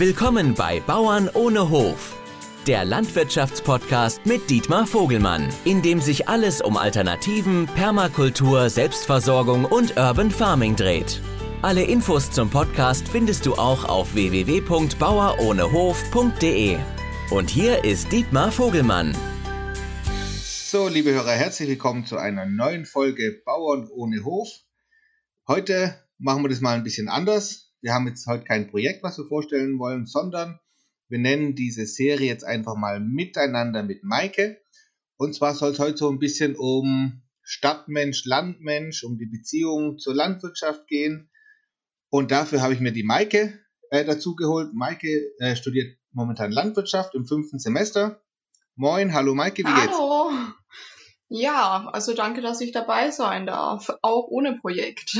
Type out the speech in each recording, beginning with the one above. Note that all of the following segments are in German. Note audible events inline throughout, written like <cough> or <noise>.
Willkommen bei Bauern ohne Hof, der Landwirtschaftspodcast mit Dietmar Vogelmann, in dem sich alles um Alternativen, Permakultur, Selbstversorgung und Urban Farming dreht. Alle Infos zum Podcast findest du auch auf www.bauerohnehof.de. Und hier ist Dietmar Vogelmann. So, liebe Hörer, herzlich willkommen zu einer neuen Folge Bauern ohne Hof. Heute machen wir das mal ein bisschen anders. Wir haben jetzt heute kein Projekt, was wir vorstellen wollen, sondern wir nennen diese Serie jetzt einfach mal Miteinander mit Maike. Und zwar soll es heute so ein bisschen um Stadtmensch, Landmensch, um die Beziehung zur Landwirtschaft gehen. Und dafür habe ich mir die Maike äh, dazu geholt. Maike äh, studiert momentan Landwirtschaft im fünften Semester. Moin, hallo Maike, wie geht's? Hallo. Ja, also danke, dass ich dabei sein darf, auch ohne Projekt.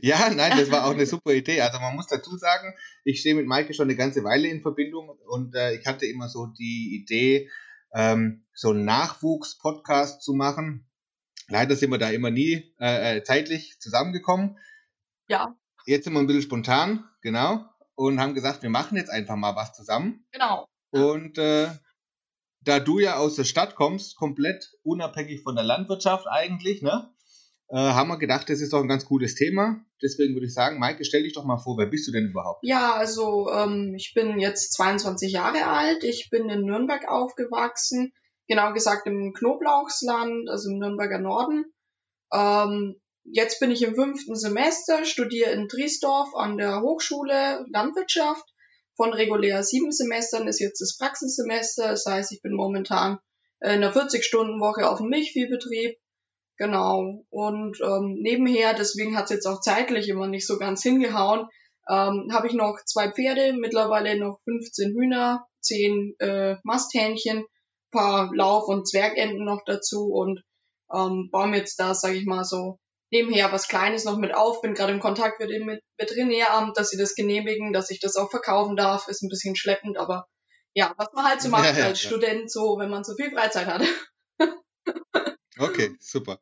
Ja, nein, das war auch eine <laughs> super Idee. Also man muss dazu sagen, ich stehe mit Maike schon eine ganze Weile in Verbindung und äh, ich hatte immer so die Idee, ähm, so einen Nachwuchs-Podcast zu machen. Leider sind wir da immer nie äh, äh, zeitlich zusammengekommen. Ja. Jetzt sind wir ein bisschen spontan, genau, und haben gesagt, wir machen jetzt einfach mal was zusammen. Genau. Und äh, da du ja aus der Stadt kommst, komplett unabhängig von der Landwirtschaft eigentlich, ne? Äh, haben wir gedacht, das ist doch ein ganz cooles Thema. Deswegen würde ich sagen, Maike, stell dich doch mal vor, wer bist du denn überhaupt? Ja, also ähm, ich bin jetzt 22 Jahre alt. Ich bin in Nürnberg aufgewachsen, genau gesagt im Knoblauchsland, also im Nürnberger Norden. Ähm, jetzt bin ich im fünften Semester, studiere in Driesdorf an der Hochschule Landwirtschaft. Von regulär sieben Semestern ist jetzt das Praxissemester. Das heißt, ich bin momentan in einer 40-Stunden-Woche auf dem Milchviehbetrieb Genau. Und ähm, nebenher, deswegen hat es jetzt auch zeitlich immer nicht so ganz hingehauen, ähm, habe ich noch zwei Pferde, mittlerweile noch 15 Hühner, 10 äh, Masthähnchen, paar Lauf- und Zwergenten noch dazu und ähm, baue mir jetzt da, sage ich mal so, nebenher was Kleines noch mit auf. Bin gerade im Kontakt mit dem Veterinäramt, dass sie das genehmigen, dass ich das auch verkaufen darf. Ist ein bisschen schleppend, aber ja, was man halt so <laughs> macht Ja, ja, als ja. Student, so wenn man so viel Freizeit hat. <laughs> Okay, super.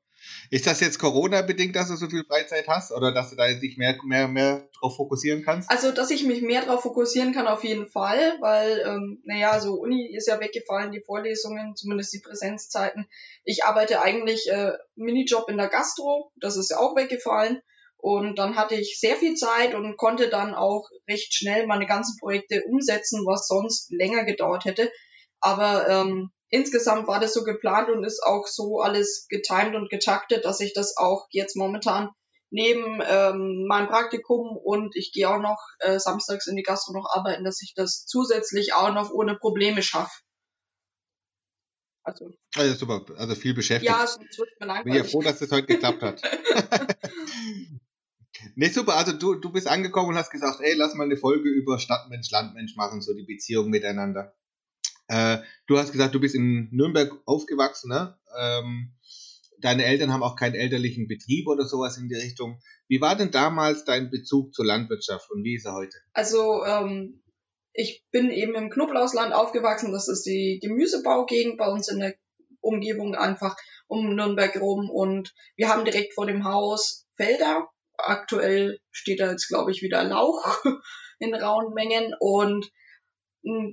Ist das jetzt Corona-bedingt, dass du so viel Freizeit hast oder dass du da dich mehr, mehr, mehr drauf fokussieren kannst? Also, dass ich mich mehr darauf fokussieren kann, auf jeden Fall, weil, ähm, naja, so Uni ist ja weggefallen, die Vorlesungen, zumindest die Präsenzzeiten. Ich arbeite eigentlich äh, Minijob in der Gastro, das ist ja auch weggefallen. Und dann hatte ich sehr viel Zeit und konnte dann auch recht schnell meine ganzen Projekte umsetzen, was sonst länger gedauert hätte. Aber ähm, insgesamt war das so geplant und ist auch so alles getimed und getaktet, dass ich das auch jetzt momentan neben ähm, meinem Praktikum und ich gehe auch noch äh, samstags in die Gastro noch arbeiten, dass ich das zusätzlich auch noch ohne Probleme schaffe. Also, Also super, also viel beschäftigt. ja, sonst wird mir Bin ja langweilig. froh, dass das heute geklappt hat. <laughs> nee, super, also du, du bist angekommen und hast gesagt, ey, lass mal eine Folge über Stadtmensch, Landmensch machen, so die Beziehung miteinander. Äh, du hast gesagt, du bist in Nürnberg aufgewachsen, ne? Ähm, deine Eltern haben auch keinen elterlichen Betrieb oder sowas in die Richtung. Wie war denn damals dein Bezug zur Landwirtschaft und wie ist er heute? Also ähm, ich bin eben im Knoblauchsland aufgewachsen. Das ist die Gemüsebaugegend bei uns in der Umgebung einfach um Nürnberg rum. Und wir haben direkt vor dem Haus Felder. Aktuell steht da jetzt, glaube ich, wieder Lauch <laughs> in rauen Mengen. Und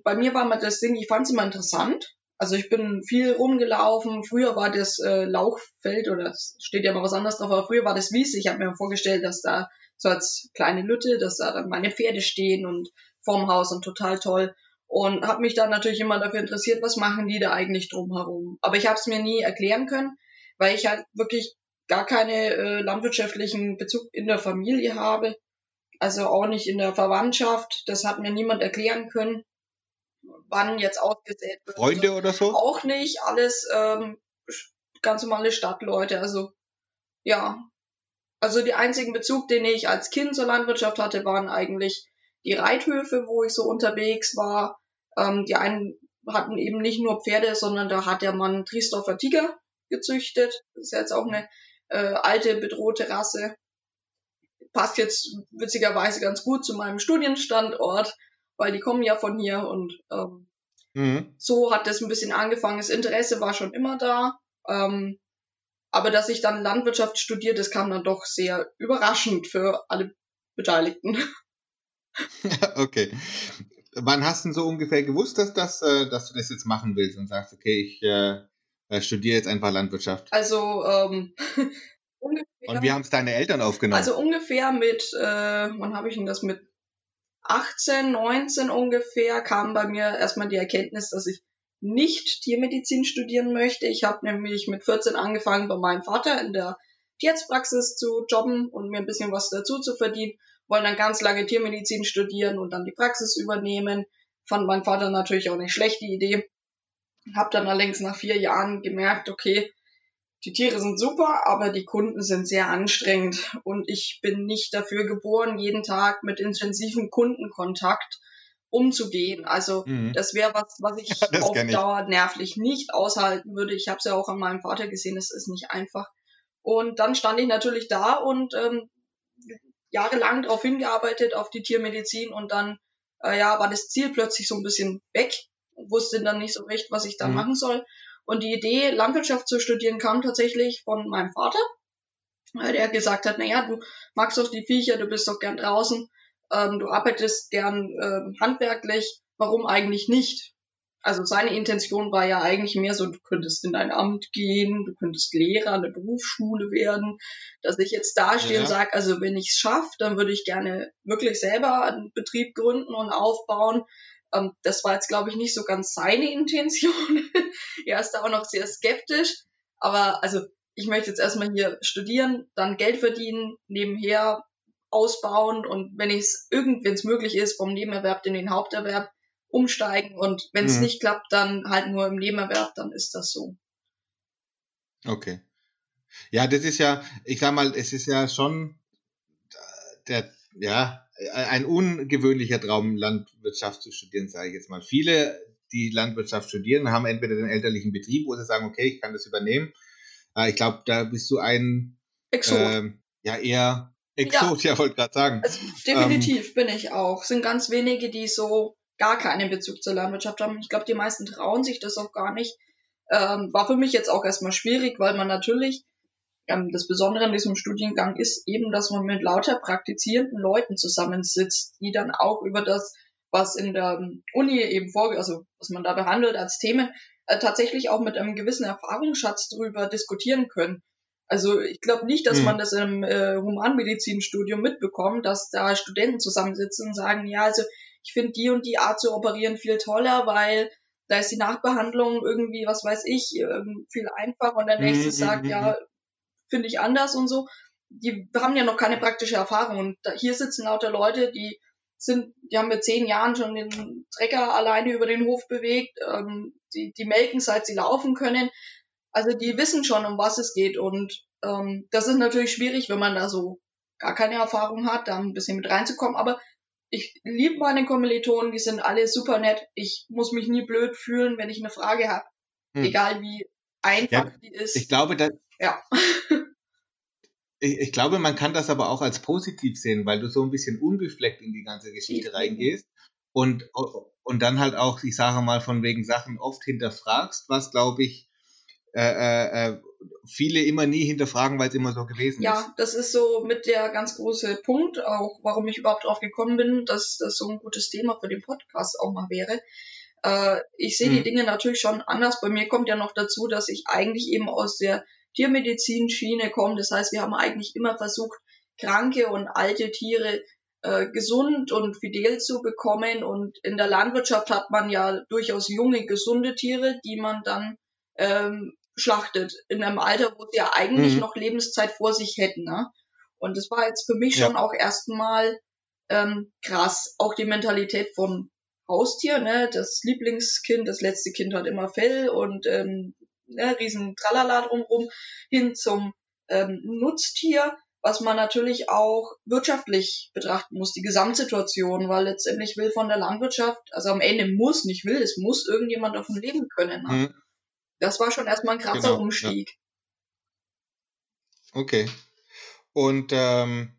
bei mir war mal das Ding, ich fand es immer interessant. Also ich bin viel rumgelaufen. Früher war das äh, Lauchfeld oder steht ja mal was anderes drauf, aber früher war das Wiese. Ich habe mir vorgestellt, dass da so als kleine Lütte, dass da dann meine Pferde stehen und vorm Haus und total toll. Und habe mich dann natürlich immer dafür interessiert, was machen die da eigentlich drumherum. Aber ich habe es mir nie erklären können, weil ich halt wirklich gar keine äh, landwirtschaftlichen Bezug in der Familie habe. Also auch nicht in der Verwandtschaft. Das hat mir niemand erklären können, wann jetzt ausgesät wird. Freunde oder so? Auch nicht. Alles ähm, ganz normale Stadtleute. Also ja. Also die einzigen Bezug, den ich als Kind zur Landwirtschaft hatte, waren eigentlich die Reithöfe, wo ich so unterwegs war. Ähm, die einen hatten eben nicht nur Pferde, sondern da hat der Mann Triesdorfer Tiger gezüchtet. Das ist jetzt auch eine äh, alte, bedrohte Rasse. Passt jetzt witzigerweise ganz gut zu meinem Studienstandort, weil die kommen ja von hier und ähm, Mhm. so hat das ein bisschen angefangen. Das Interesse war schon immer da. Ähm, aber dass ich dann Landwirtschaft studiert, das kam dann doch sehr überraschend für alle Beteiligten. <laughs> <laughs> okay. Wann hast du so ungefähr gewusst, dass, das, äh, dass du das jetzt machen willst und sagst, okay, ich äh, äh studiere jetzt einfach Landwirtschaft? Also ähm, <laughs> ungefähr. Und wie haben es deine Eltern aufgenommen? Also ungefähr mit, äh, wann habe ich denn das mit 18, 19 ungefähr kam bei mir erstmal die Erkenntnis, dass ich nicht Tiermedizin studieren möchte. Ich habe nämlich mit 14 angefangen, bei meinem Vater in der Tierarztpraxis zu jobben und mir ein bisschen was dazu zu verdienen. Wollen dann ganz lange Tiermedizin studieren und dann die Praxis übernehmen. Fand mein Vater natürlich auch nicht schlecht, die Idee. Hab dann allerdings nach vier Jahren gemerkt, okay, die Tiere sind super, aber die Kunden sind sehr anstrengend und ich bin nicht dafür geboren, jeden Tag mit intensivem Kundenkontakt umzugehen. Also mhm. das wäre was, was ich <laughs> ja, auf Dauer nervlich nicht aushalten würde. Ich habe es ja auch an meinem Vater gesehen, es ist nicht einfach. Und dann stand ich natürlich da und ähm, jahrelang darauf hingearbeitet, auf die Tiermedizin und dann äh, ja, war das Ziel plötzlich so ein bisschen weg, wusste dann nicht so recht, was ich da mhm. machen soll. Und die Idee, Landwirtschaft zu studieren, kam tatsächlich von meinem Vater, der gesagt hat, naja, du magst doch die Viecher, du bist doch gern draußen, ähm, du arbeitest gern äh, handwerklich, warum eigentlich nicht? Also seine Intention war ja eigentlich mehr so, du könntest in dein Amt gehen, du könntest Lehrer an der Berufsschule werden, dass ich jetzt dastehe ja. und sage, also wenn ich es schaffe, dann würde ich gerne wirklich selber einen Betrieb gründen und aufbauen. Ähm, das war jetzt, glaube ich, nicht so ganz seine Intention. <laughs> er ist da auch noch sehr skeptisch. Aber also ich möchte jetzt erstmal hier studieren, dann Geld verdienen, nebenher ausbauen und wenn es irgend, wenn es möglich ist, vom Nebenerwerb in den Haupterwerb umsteigen und wenn es mhm. nicht klappt, dann halt nur im Nebenerwerb, dann ist das so. Okay. Ja, das ist ja, ich sag mal, es ist ja schon der, ja, ein ungewöhnlicher Traum, Landwirtschaft zu studieren, sage ich jetzt mal. Viele, die Landwirtschaft studieren, haben entweder den elterlichen Betrieb, wo sie sagen, okay, ich kann das übernehmen. Ich glaube, da bist du ein Exot. Äh, ja eher Exot, ja, ja wollte gerade sagen. Also, definitiv ähm, bin ich auch. Es sind ganz wenige, die so gar keinen Bezug zur Landwirtschaft haben. Ich glaube, die meisten trauen sich das auch gar nicht. Ähm, war für mich jetzt auch erstmal schwierig, weil man natürlich ähm, das Besondere an diesem Studiengang ist eben, dass man mit lauter praktizierenden Leuten zusammensitzt, die dann auch über das, was in der Uni eben vor, also was man da behandelt als Themen, äh, tatsächlich auch mit einem gewissen Erfahrungsschatz drüber diskutieren können. Also ich glaube nicht, dass mhm. man das im äh, Humanmedizinstudium mitbekommt, dass da Studenten zusammensitzen und sagen, ja, also ich finde die und die Art zu operieren viel toller, weil da ist die Nachbehandlung irgendwie, was weiß ich, ähm, viel einfacher und der nächste mhm. sagt, mhm, ja, finde ich anders und so. Die haben ja noch keine praktische Erfahrung. Und da, hier sitzen lauter Leute, die sind, die haben mit zehn Jahren schon den Trecker alleine über den Hof bewegt, ähm, die, die melken, seit sie laufen können. Also die wissen schon, um was es geht. Und ähm, das ist natürlich schwierig, wenn man da so gar keine Erfahrung hat, da ein bisschen mit reinzukommen. Aber ich liebe meine Kommilitonen, die sind alle super nett. Ich muss mich nie blöd fühlen, wenn ich eine Frage habe. Hm. Egal wie einfach ja, die ist. Ich glaube, da, ja. <laughs> ich, ich, glaube, man kann das aber auch als positiv sehen, weil du so ein bisschen unbefleckt in die ganze Geschichte reingehst und, und dann halt auch, ich sage mal, von wegen Sachen oft hinterfragst, was glaube ich, äh, äh, äh, viele immer nie hinterfragen, weil es immer so gewesen ja, ist. Ja, das ist so mit der ganz große Punkt, auch warum ich überhaupt drauf gekommen bin, dass das so ein gutes Thema für den Podcast auch mal wäre. Äh, ich sehe hm. die mhm. Dinge natürlich schon anders. Bei mir kommt ja noch dazu, dass ich eigentlich eben aus der Tiermedizinschiene kommt. Das heißt, wir haben eigentlich immer versucht, kranke und alte Tiere äh, gesund und fidel zu bekommen. Und in der Landwirtschaft hat man ja durchaus junge, gesunde Tiere, die man dann ähm, schlachtet in einem Alter, wo sie ja eigentlich mhm. noch Lebenszeit vor sich hätten. Ne? Und das war jetzt für mich ja. schon auch erstmal ähm, krass. Auch die Mentalität von Haustier, ne? Das Lieblingskind, das letzte Kind hat immer Fell und ähm, ne, riesen Tralala drumrum, hin zum ähm, Nutztier, was man natürlich auch wirtschaftlich betrachten muss, die Gesamtsituation, weil letztendlich will von der Landwirtschaft, also am Ende muss, nicht will, es muss irgendjemand davon leben können. Ne? Mhm. Das war schon erstmal ein krasser genau, Umstieg. Ja. Okay. Und ähm,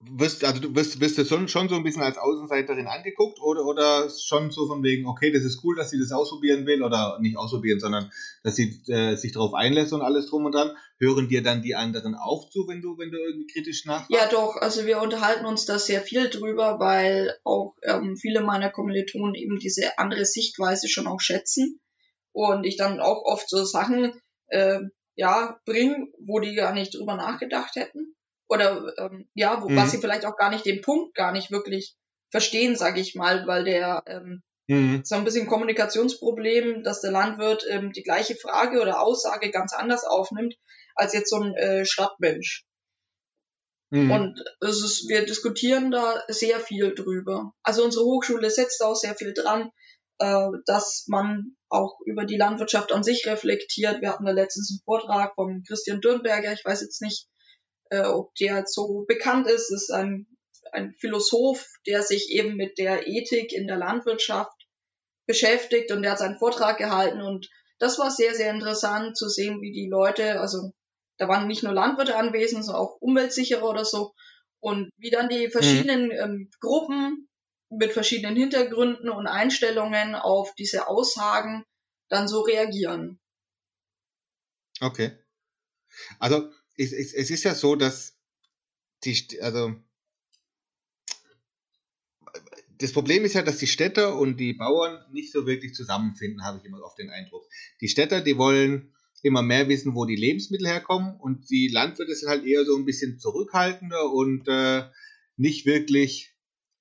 wirst, also du wirst, wirst du schon, schon so ein bisschen als Außenseiterin angeguckt oder, oder schon so von wegen, okay, das ist cool, dass sie das ausprobieren will oder nicht ausprobieren, sondern dass sie äh, sich darauf einlässt und alles drum und dran. Hören dir dann die anderen auch zu, wenn du, wenn du irgendwie kritisch nachfragst? Ja, doch. Also wir unterhalten uns da sehr viel drüber, weil auch ähm, viele meiner Kommilitonen eben diese andere Sichtweise schon auch schätzen und ich dann auch oft so Sachen äh, ja bringe, wo die gar nicht drüber nachgedacht hätten oder ähm, ja, wo, mhm. was sie vielleicht auch gar nicht den Punkt gar nicht wirklich verstehen, sage ich mal, weil der ähm, mhm. so ein bisschen Kommunikationsproblem, dass der Landwirt ähm, die gleiche Frage oder Aussage ganz anders aufnimmt als jetzt so ein äh, Stadtmensch. Mhm. Und es ist, wir diskutieren da sehr viel drüber. Also unsere Hochschule setzt auch sehr viel dran, äh, dass man auch über die Landwirtschaft an sich reflektiert. Wir hatten da letztens einen Vortrag von Christian Dürnberger, ich weiß jetzt nicht, äh, ob der so bekannt ist, ist ein, ein Philosoph, der sich eben mit der Ethik in der Landwirtschaft beschäftigt und der hat seinen Vortrag gehalten und das war sehr, sehr interessant zu sehen, wie die Leute, also da waren nicht nur Landwirte anwesend, sondern auch Umweltsicherer oder so und wie dann die verschiedenen mhm. ähm, Gruppen mit verschiedenen Hintergründen und Einstellungen auf diese Aussagen dann so reagieren. Okay. Also es, es, es ist ja so, dass die, also das Problem ist ja, dass die Städter und die Bauern nicht so wirklich zusammenfinden, habe ich immer oft den Eindruck. Die Städter, die wollen immer mehr wissen, wo die Lebensmittel herkommen und die Landwirte sind halt eher so ein bisschen zurückhaltender und äh, nicht wirklich,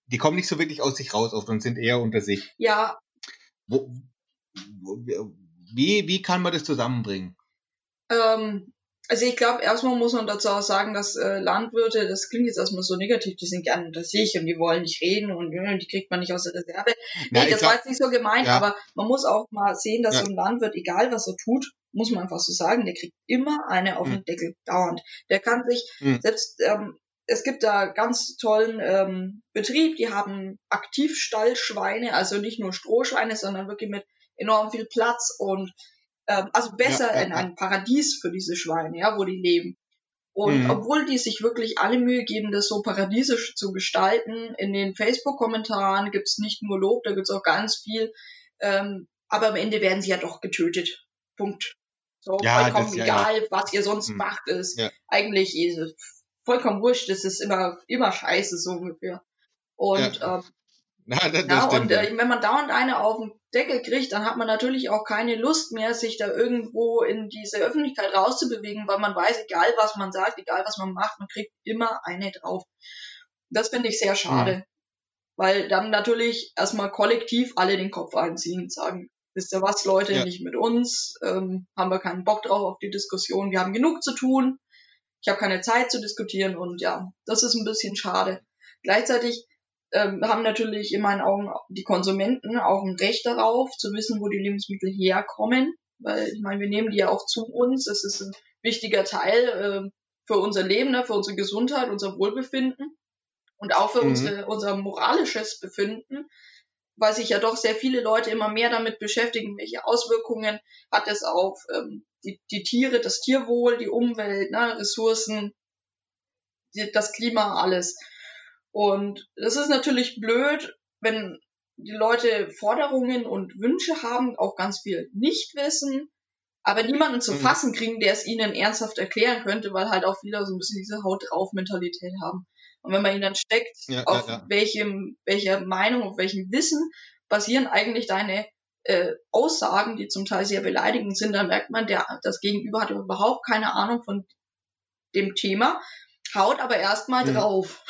die kommen nicht so wirklich aus sich raus oft und sind eher unter sich. Ja. Wo, wo, wie, wie kann man das zusammenbringen? Ähm, also ich glaube, erstmal muss man dazu auch sagen, dass äh, Landwirte, das klingt jetzt erstmal so negativ, die sind gerne unter sich und die wollen nicht reden und äh, die kriegt man nicht aus der Reserve. Nee, ja, das glaub, war jetzt nicht so gemeint, ja. aber man muss auch mal sehen, dass ja. so ein Landwirt, egal was er tut, muss man einfach so sagen, der kriegt immer eine auf den hm. Deckel, dauernd. Der kann sich, mhm. selbst, ähm, es gibt da ganz tollen ähm, Betrieb, die haben Aktivstallschweine, also nicht nur Strohschweine, sondern wirklich mit enorm viel Platz und ähm, also besser ja, ja, in ein Paradies für diese Schweine, ja, wo die leben. Und mhm. obwohl die sich wirklich alle Mühe geben, das so paradiesisch zu gestalten, in den Facebook-Kommentaren gibt's nicht nur Lob, da gibt's auch ganz viel. Ähm, aber am Ende werden sie ja doch getötet. Punkt. So ja, vollkommen das, egal, ja. was ihr sonst mhm. macht, ist eigentlich ist vollkommen wurscht, das ist immer, immer scheiße, so ungefähr. Und ähm, <laughs> na, das, das ja, und äh, wenn man dauernd eine auf den Deckel kriegt, dann hat man natürlich auch keine Lust mehr, sich da irgendwo in diese Öffentlichkeit rauszubewegen, weil man weiß, egal was man sagt, egal was man macht, man kriegt immer eine drauf. Das finde ich sehr schade. Ja. Weil dann natürlich erstmal kollektiv alle den Kopf einziehen, sagen, wisst ihr was, Leute, ja. nicht mit uns, ähm, haben wir keinen Bock drauf auf die Diskussion, wir haben genug zu tun, ich habe keine Zeit zu diskutieren und ja, das ist ein bisschen schade. Gleichzeitig ähm, haben natürlich in meinen Augen die Konsumenten auch ein Recht darauf, zu wissen, wo die Lebensmittel herkommen. Weil ich meine, wir nehmen die ja auch zu uns. Das ist ein wichtiger Teil äh, für unser Leben, ne, für unsere Gesundheit, unser Wohlbefinden und auch für mhm. unsere, unser moralisches Befinden, weil sich ja doch sehr viele Leute immer mehr damit beschäftigen, welche Auswirkungen hat es auf ähm, die, die Tiere, das Tierwohl, die Umwelt, ne, Ressourcen, die, das Klima, alles. Und das ist natürlich blöd, wenn die Leute Forderungen und Wünsche haben, auch ganz viel nicht wissen, aber niemanden zu mhm. fassen kriegen, der es ihnen ernsthaft erklären könnte, weil halt auch viele so ein bisschen diese Haut drauf Mentalität haben. Und wenn man ihn dann steckt, ja, auf ja, ja. welchem, welcher Meinung, auf welchem Wissen basieren eigentlich deine äh, Aussagen, die zum Teil sehr beleidigend sind, dann merkt man, der, das Gegenüber hat überhaupt keine Ahnung von dem Thema, haut aber erstmal mhm. drauf.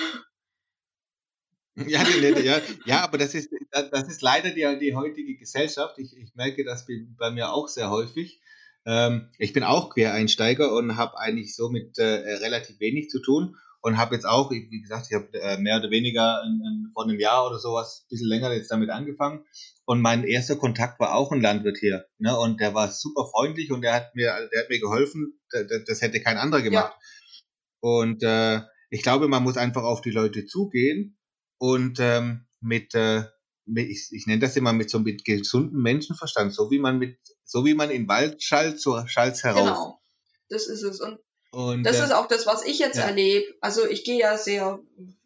<laughs> Ja, die, ja, ja, aber das ist, das ist leider die, die heutige Gesellschaft. Ich, ich merke das bei mir auch sehr häufig. Ähm, ich bin auch Quereinsteiger und habe eigentlich so mit äh, relativ wenig zu tun und habe jetzt auch, wie gesagt, ich habe äh, mehr oder weniger in, in, vor einem Jahr oder sowas, ein bisschen länger jetzt damit angefangen. Und mein erster Kontakt war auch ein Landwirt hier. Ne? Und der war super freundlich und der hat mir, der hat mir geholfen. Das, das hätte kein anderer gemacht. Ja. Und äh, ich glaube, man muss einfach auf die Leute zugehen und ähm, mit, äh, mit ich, ich nenne das immer mit so mit gesundem Menschenverstand, so wie man mit, so wie man in Wald schallt, so schallt heraus. Genau, das ist es. Und Und, das äh, ist auch das, was ich jetzt ja. erlebe. Also ich gehe ja sehr,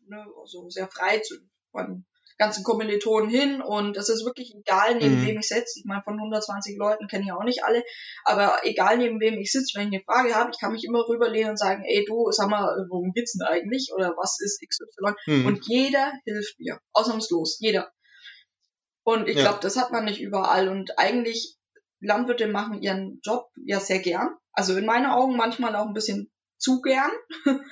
ne, also sehr frei zu von ganzen Kommilitonen hin und es ist wirklich egal, neben mhm. wem ich sitze. Ich meine, von 120 Leuten kenne ich auch nicht alle, aber egal neben wem ich sitze, wenn ich eine Frage habe, ich kann mich immer rüberlehnen und sagen, ey du, sag mal, worum geht's denn eigentlich oder was ist XY? Mhm. Und jeder hilft mir, ausnahmslos, jeder. Und ich ja. glaube, das hat man nicht überall und eigentlich Landwirte machen ihren Job ja sehr gern. Also in meinen Augen manchmal auch ein bisschen zu gern. <laughs>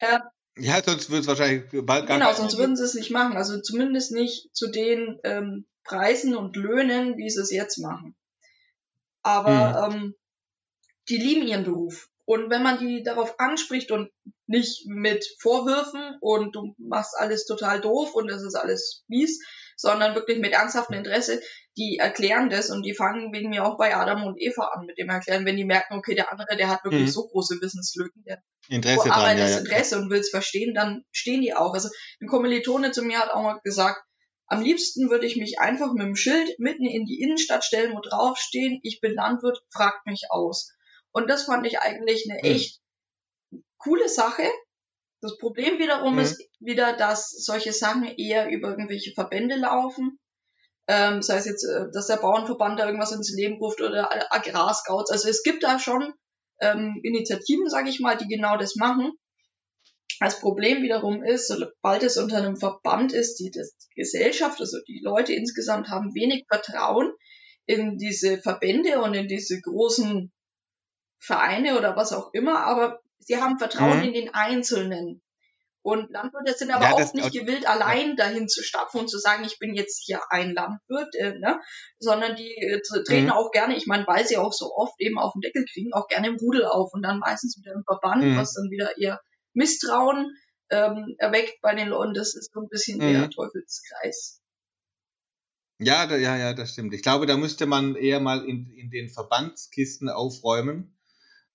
äh, ja, sonst würde es wahrscheinlich bald gar Genau, sonst würden sie es nicht machen. Also zumindest nicht zu den ähm, Preisen und Löhnen, wie sie es jetzt machen. Aber hm. ähm, die lieben ihren Beruf. Und wenn man die darauf anspricht und nicht mit Vorwürfen und du machst alles total doof und das ist alles mies, sondern wirklich mit ernsthaftem Interesse, die erklären das und die fangen wegen mir auch bei Adam und Eva an mit dem Erklären, wenn die merken, okay, der andere, der hat wirklich mhm. so große Wissenslücken, der Interesse dran, ja, ja. Interesse und will es verstehen, dann stehen die auch. Also ein Kommilitone zu mir hat auch mal gesagt, am liebsten würde ich mich einfach mit dem Schild mitten in die Innenstadt stellen, wo draufstehen, ich bin Landwirt, fragt mich aus. Und das fand ich eigentlich eine mhm. echt coole Sache, das Problem wiederum mhm. ist wieder, dass solche Sachen eher über irgendwelche Verbände laufen. Ähm, sei es jetzt, äh, dass der Bauernverband da irgendwas ins Leben ruft oder Agrarscouts. Also es gibt da schon ähm, Initiativen, sage ich mal, die genau das machen. Das Problem wiederum ist, sobald es unter einem Verband ist, die, das, die Gesellschaft, also die Leute insgesamt haben wenig Vertrauen in diese Verbände und in diese großen Vereine oder was auch immer, aber Sie haben Vertrauen mhm. in den Einzelnen. Und Landwirte sind aber ja, auch nicht gewillt, allein dahin zu stapfen und zu sagen, ich bin jetzt hier ein Landwirt, äh, ne? sondern die äh, treten mhm. auch gerne, ich meine, weil sie auch so oft eben auf den Deckel kriegen, auch gerne im Rudel auf und dann meistens wieder im Verband, mhm. was dann wieder eher Misstrauen ähm, erweckt bei den Leuten. Das ist so ein bisschen mhm. der Teufelskreis. Ja, da, ja, ja, das stimmt. Ich glaube, da müsste man eher mal in, in den Verbandskisten aufräumen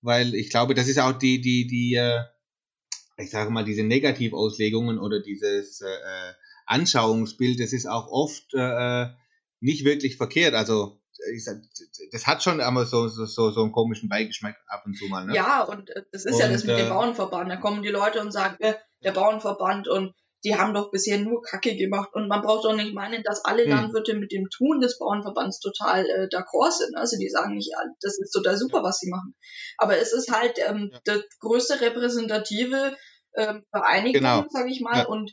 weil ich glaube, das ist auch die, die, die, äh, ich sage mal, diese Negativauslegungen oder dieses äh, Anschauungsbild, das ist auch oft äh, nicht wirklich verkehrt. Also ich sag, das hat schon einmal so, so, so einen komischen Beigeschmack ab und zu mal. Ne? Ja, und äh, das ist und, ja das mit dem äh, Bauernverband. Da kommen die Leute und sagen, äh, der Bauernverband und die haben doch bisher nur Kacke gemacht und man braucht doch nicht meinen, dass alle hm. Landwirte mit dem Tun des Bauernverbands total äh, d'accord sind. Also die sagen nicht, das ist total super, was sie machen. Aber es ist halt ähm, ja. das größte repräsentative ähm, Vereinigung, genau. sage ich mal, ja. und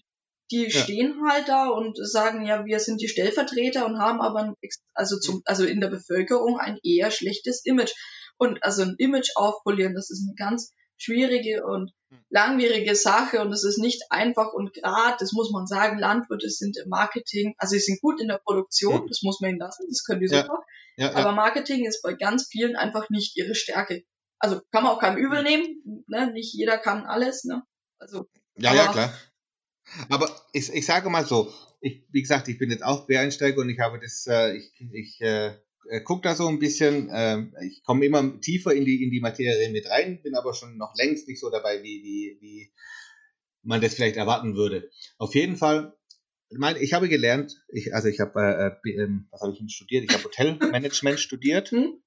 die stehen halt da und sagen, ja, wir sind die Stellvertreter und haben aber ein, also zum, also in der Bevölkerung ein eher schlechtes Image. Und also ein Image aufpolieren, das ist eine ganz schwierige und hm. langwierige Sache und es ist nicht einfach und gerade, das muss man sagen, Landwirte sind im Marketing, also sie sind gut in der Produktion, das muss man ihnen lassen, das können die super, ja, ja, aber Marketing ist bei ganz vielen einfach nicht ihre Stärke. Also kann man auch keinem übel nehmen, ne? nicht jeder kann alles, ne? Also, ja, ja, klar. Aber ich, ich sage mal so, ich, wie gesagt, ich bin jetzt auch Quereinsteiger und ich habe das, äh, ich, ich äh, äh, gucke da so ein bisschen. Äh, ich komme immer tiefer in die, in die Materie mit rein, bin aber schon noch längst nicht so dabei, wie, wie, wie man das vielleicht erwarten würde. Auf jeden Fall, mein, ich habe gelernt, ich, also ich habe, äh, äh, was habe ich studiert? Ich habe Hotelmanagement <laughs> studiert hm?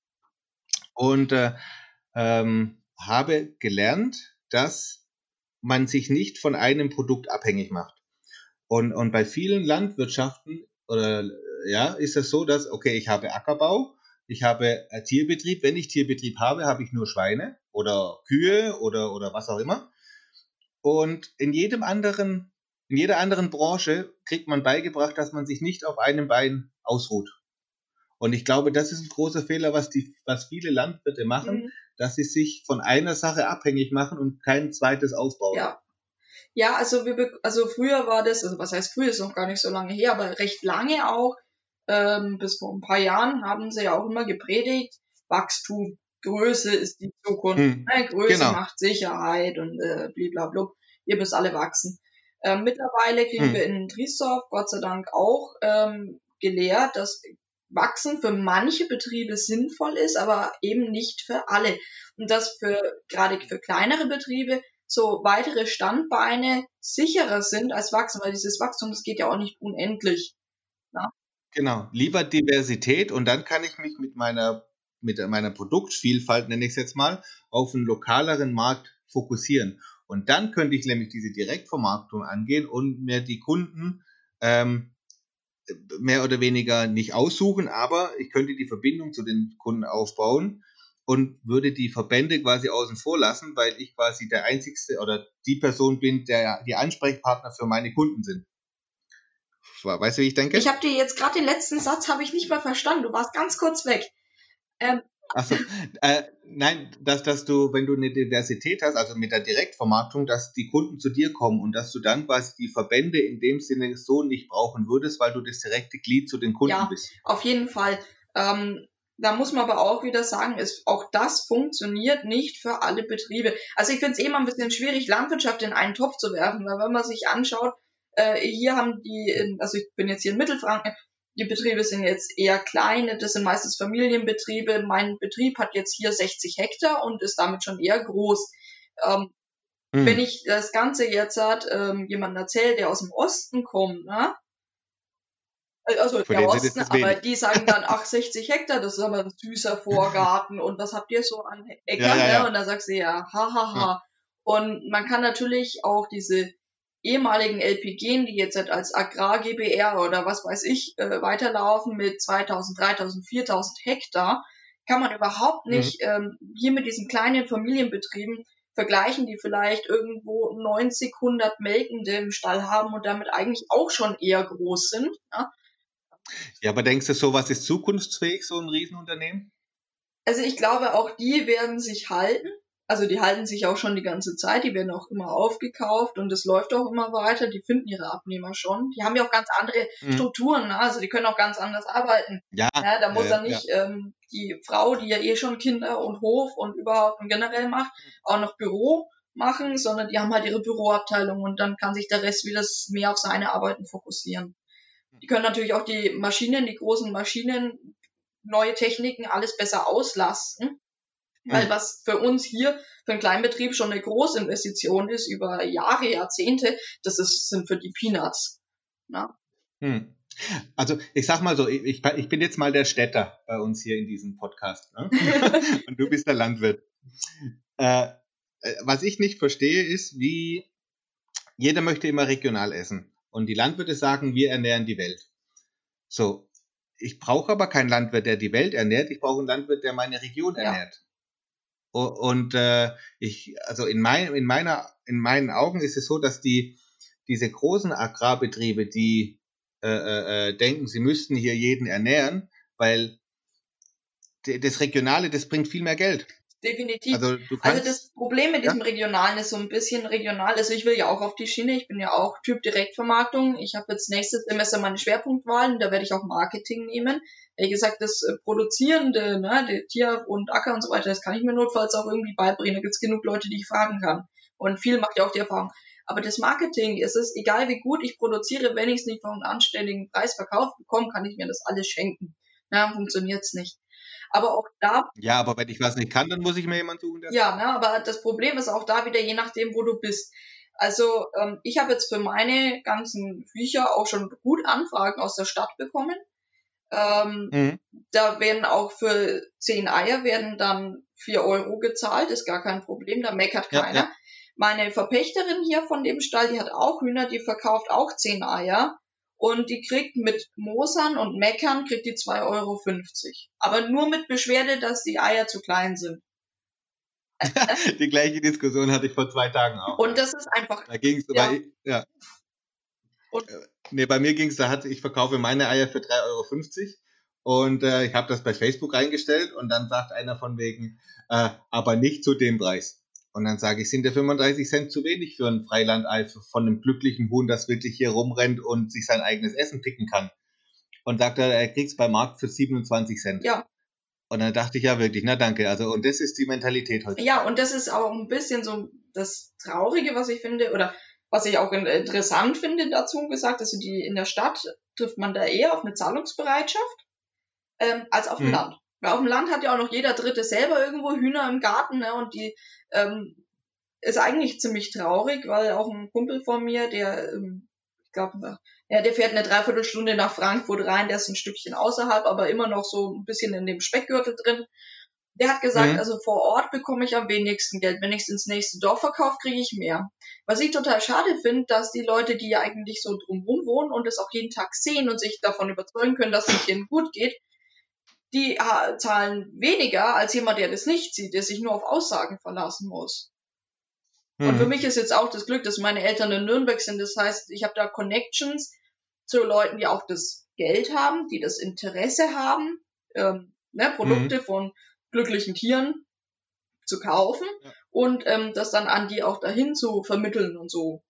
und äh, ähm, habe gelernt, dass man sich nicht von einem Produkt abhängig macht. Und, und bei vielen Landwirtschaften oder ja, ist es so, dass, okay, ich habe Ackerbau, ich habe äh, Tierbetrieb. Wenn ich Tierbetrieb habe, habe ich nur Schweine oder Kühe oder, oder was auch immer. Und in jedem anderen, in jeder anderen Branche kriegt man beigebracht, dass man sich nicht auf einem Bein ausruht. Und ich glaube, das ist ein großer Fehler, was die, was viele Landwirte machen, mhm. dass sie sich von einer Sache abhängig machen und kein zweites aufbauen. Ja. Ja, also wir, also früher war das, also was heißt früher, ist noch gar nicht so lange her, aber recht lange auch, ähm, bis vor ein paar Jahren haben sie ja auch immer gepredigt, Wachstum, Größe ist die Zukunft, hm, ne? Größe genau. macht Sicherheit und äh, blablabla, ihr müsst alle wachsen. Ähm, mittlerweile kriegen hm. wir in Triesdorf Gott sei Dank auch ähm, gelehrt, dass Wachsen für manche Betriebe sinnvoll ist, aber eben nicht für alle. Und dass für gerade für kleinere Betriebe so weitere Standbeine sicherer sind als Wachsen, weil dieses Wachstum, das geht ja auch nicht unendlich. Genau, lieber Diversität und dann kann ich mich mit meiner mit meiner Produktvielfalt, nenne ich es jetzt mal, auf einen lokaleren Markt fokussieren. Und dann könnte ich nämlich diese Direktvermarktung angehen und mir die Kunden ähm, mehr oder weniger nicht aussuchen, aber ich könnte die Verbindung zu den Kunden aufbauen und würde die Verbände quasi außen vor lassen, weil ich quasi der einzigste oder die Person bin, der die Ansprechpartner für meine Kunden sind. Weißt du, wie ich denke? Ich habe dir jetzt gerade den letzten Satz habe ich nicht mehr verstanden. Du warst ganz kurz weg. Ähm, Achso, äh, nein, dass, dass du, wenn du eine Diversität hast, also mit der Direktvermarktung, dass die Kunden zu dir kommen und dass du dann quasi die Verbände in dem Sinne so nicht brauchen würdest, weil du das direkte Glied zu den Kunden ja, bist. Auf jeden Fall. Ähm, da muss man aber auch wieder sagen, ist, auch das funktioniert nicht für alle Betriebe. Also ich finde es eh immer ein bisschen schwierig, Landwirtschaft in einen Topf zu werfen, weil wenn man sich anschaut, äh, hier haben die, also ich bin jetzt hier in Mittelfranken, die Betriebe sind jetzt eher kleine, das sind meistens Familienbetriebe. Mein Betrieb hat jetzt hier 60 Hektar und ist damit schon eher groß. Ähm, hm. Wenn ich das Ganze jetzt hat, ähm, jemand erzählt, der aus dem Osten kommt, ne? Also Von der Osten, aber die sagen dann, <laughs> ach, 60 Hektar, das ist aber ein süßer <laughs> Vorgarten und was habt ihr so an Äckern? Ja, ja, ja. Und da sagst du ja, hahaha. Ha, ha. Und man kann natürlich auch diese ehemaligen LPG, die jetzt als Agrar-GBR oder was weiß ich äh, weiterlaufen mit 2000, 3000, 4000 Hektar, kann man überhaupt mhm. nicht mhm. ähm, hier mit diesen kleinen Familienbetrieben vergleichen, die vielleicht irgendwo 90, 100 Melkende im Stall haben und damit eigentlich auch schon eher groß sind. Ja, ja aber denkst du, sowas ist zukunftsfähig, so ein Riesenunternehmen? Also ich glaube, auch die werden sich halten. Also die halten sich auch schon die ganze Zeit, die werden auch immer aufgekauft und es läuft auch immer weiter, die finden ihre Abnehmer schon. Die haben ja auch ganz andere mhm. Strukturen, ne? also die können auch ganz anders arbeiten. Ja. ja da muss äh, dann nicht ja. ähm, die Frau, die ja eh schon Kinder und Hof und überhaupt und generell macht, auch noch Büro machen, sondern die haben halt ihre Büroabteilung und dann kann sich der Rest wieder mehr auf seine Arbeiten fokussieren. Die können natürlich auch die Maschinen, die großen Maschinen, neue Techniken, alles besser auslasten weil was für uns hier, für einen Kleinbetrieb schon eine Großinvestition ist, über Jahre, Jahrzehnte, das ist, sind für die Peanuts. Na? Hm. Also ich sag mal so, ich, ich bin jetzt mal der Städter bei uns hier in diesem Podcast. Ne? <laughs> Und du bist der Landwirt. Äh, äh, was ich nicht verstehe, ist, wie jeder möchte immer regional essen. Und die Landwirte sagen, wir ernähren die Welt. So, ich brauche aber keinen Landwirt, der die Welt ernährt. Ich brauche einen Landwirt, der meine Region ja. ernährt. Und äh, ich, also in, mein, in, meiner, in meinen Augen ist es so, dass die diese großen Agrarbetriebe, die äh, äh, äh denken, sie müssten hier jeden ernähren, weil das Regionale, das bringt viel mehr Geld. Definitiv. Also, kannst, also das Problem mit diesem ja? Regionalen ist so ein bisschen regional. Also ich will ja auch auf die Schiene. Ich bin ja auch Typ Direktvermarktung. Ich habe jetzt nächstes Semester meine Schwerpunktwahlen. Da werde ich auch Marketing nehmen. Wie gesagt, das äh, Produzierende, ne, der Tier und Acker und so weiter, das kann ich mir notfalls auch irgendwie beibringen. Da gibt's genug Leute, die ich fragen kann. Und viel macht ja auch die Erfahrung. Aber das Marketing ist es, egal wie gut ich produziere, wenn ich es nicht für einen anständigen Preis verkauft bekomme, kann ich mir das alles schenken. Na, funktioniert's nicht. Aber auch da. Ja, aber wenn ich was nicht kann, dann muss ich mir jemanden suchen. Der ja, ne, aber das Problem ist auch da wieder, je nachdem, wo du bist. Also ähm, ich habe jetzt für meine ganzen Bücher auch schon gut Anfragen aus der Stadt bekommen. Ähm, mhm. Da werden auch für zehn Eier werden dann vier Euro gezahlt, ist gar kein Problem, da meckert keiner. Ja, ja. Meine Verpächterin hier von dem Stall, die hat auch Hühner, die verkauft auch zehn Eier und die kriegt mit Mosern und Meckern kriegt die 2,50 Euro. Aber nur mit Beschwerde, dass die Eier zu klein sind. <laughs> die gleiche Diskussion hatte ich vor zwei Tagen auch. Und das ist einfach. Da ging es ja. Bei, ja. Und, äh, nee, bei mir ging es, da hatte ich verkaufe meine Eier für 3,50 Euro. Und äh, ich habe das bei Facebook reingestellt und dann sagt einer von wegen, äh, aber nicht zu dem Preis. Und dann sage ich, sind der 35 Cent zu wenig für ein Freilandei von einem glücklichen Huhn, das wirklich hier rumrennt und sich sein eigenes Essen picken kann? Und sagt er, er kriegt es beim Markt für 27 Cent. Ja. Und dann dachte ich ja wirklich, na danke. Also, und das ist die Mentalität heute. Ja, und das ist auch ein bisschen so das Traurige, was ich finde, oder was ich auch interessant finde dazu gesagt, also die in der Stadt trifft man da eher auf eine Zahlungsbereitschaft ähm, als auf dem hm. Land. Auf dem Land hat ja auch noch jeder Dritte selber irgendwo Hühner im Garten, ne? Und die ähm, ist eigentlich ziemlich traurig, weil auch ein Kumpel von mir, der ähm, ich glaube, ja, der fährt eine Dreiviertelstunde nach Frankfurt rein, der ist ein Stückchen außerhalb, aber immer noch so ein bisschen in dem Speckgürtel drin. Der hat gesagt, mhm. also vor Ort bekomme ich am wenigsten Geld. Wenn ich es ins nächste Dorf verkaufe, kriege ich mehr. Was ich total schade finde, dass die Leute, die ja eigentlich so drumherum wohnen und es auch jeden Tag sehen und sich davon überzeugen können, dass es ihnen gut geht, die zahlen weniger als jemand, der das nicht sieht, der sich nur auf Aussagen verlassen muss. Mhm. Und für mhm. mich ist jetzt auch das Glück, dass meine Eltern in Nürnberg sind. Das heißt, ich habe da Connections zu Leuten, die auch das Geld haben, die das Interesse haben, ähm, ne, Produkte mhm. von glücklichen Tieren zu kaufen ja. und ähm, das dann an die auch dahin zu vermitteln und so.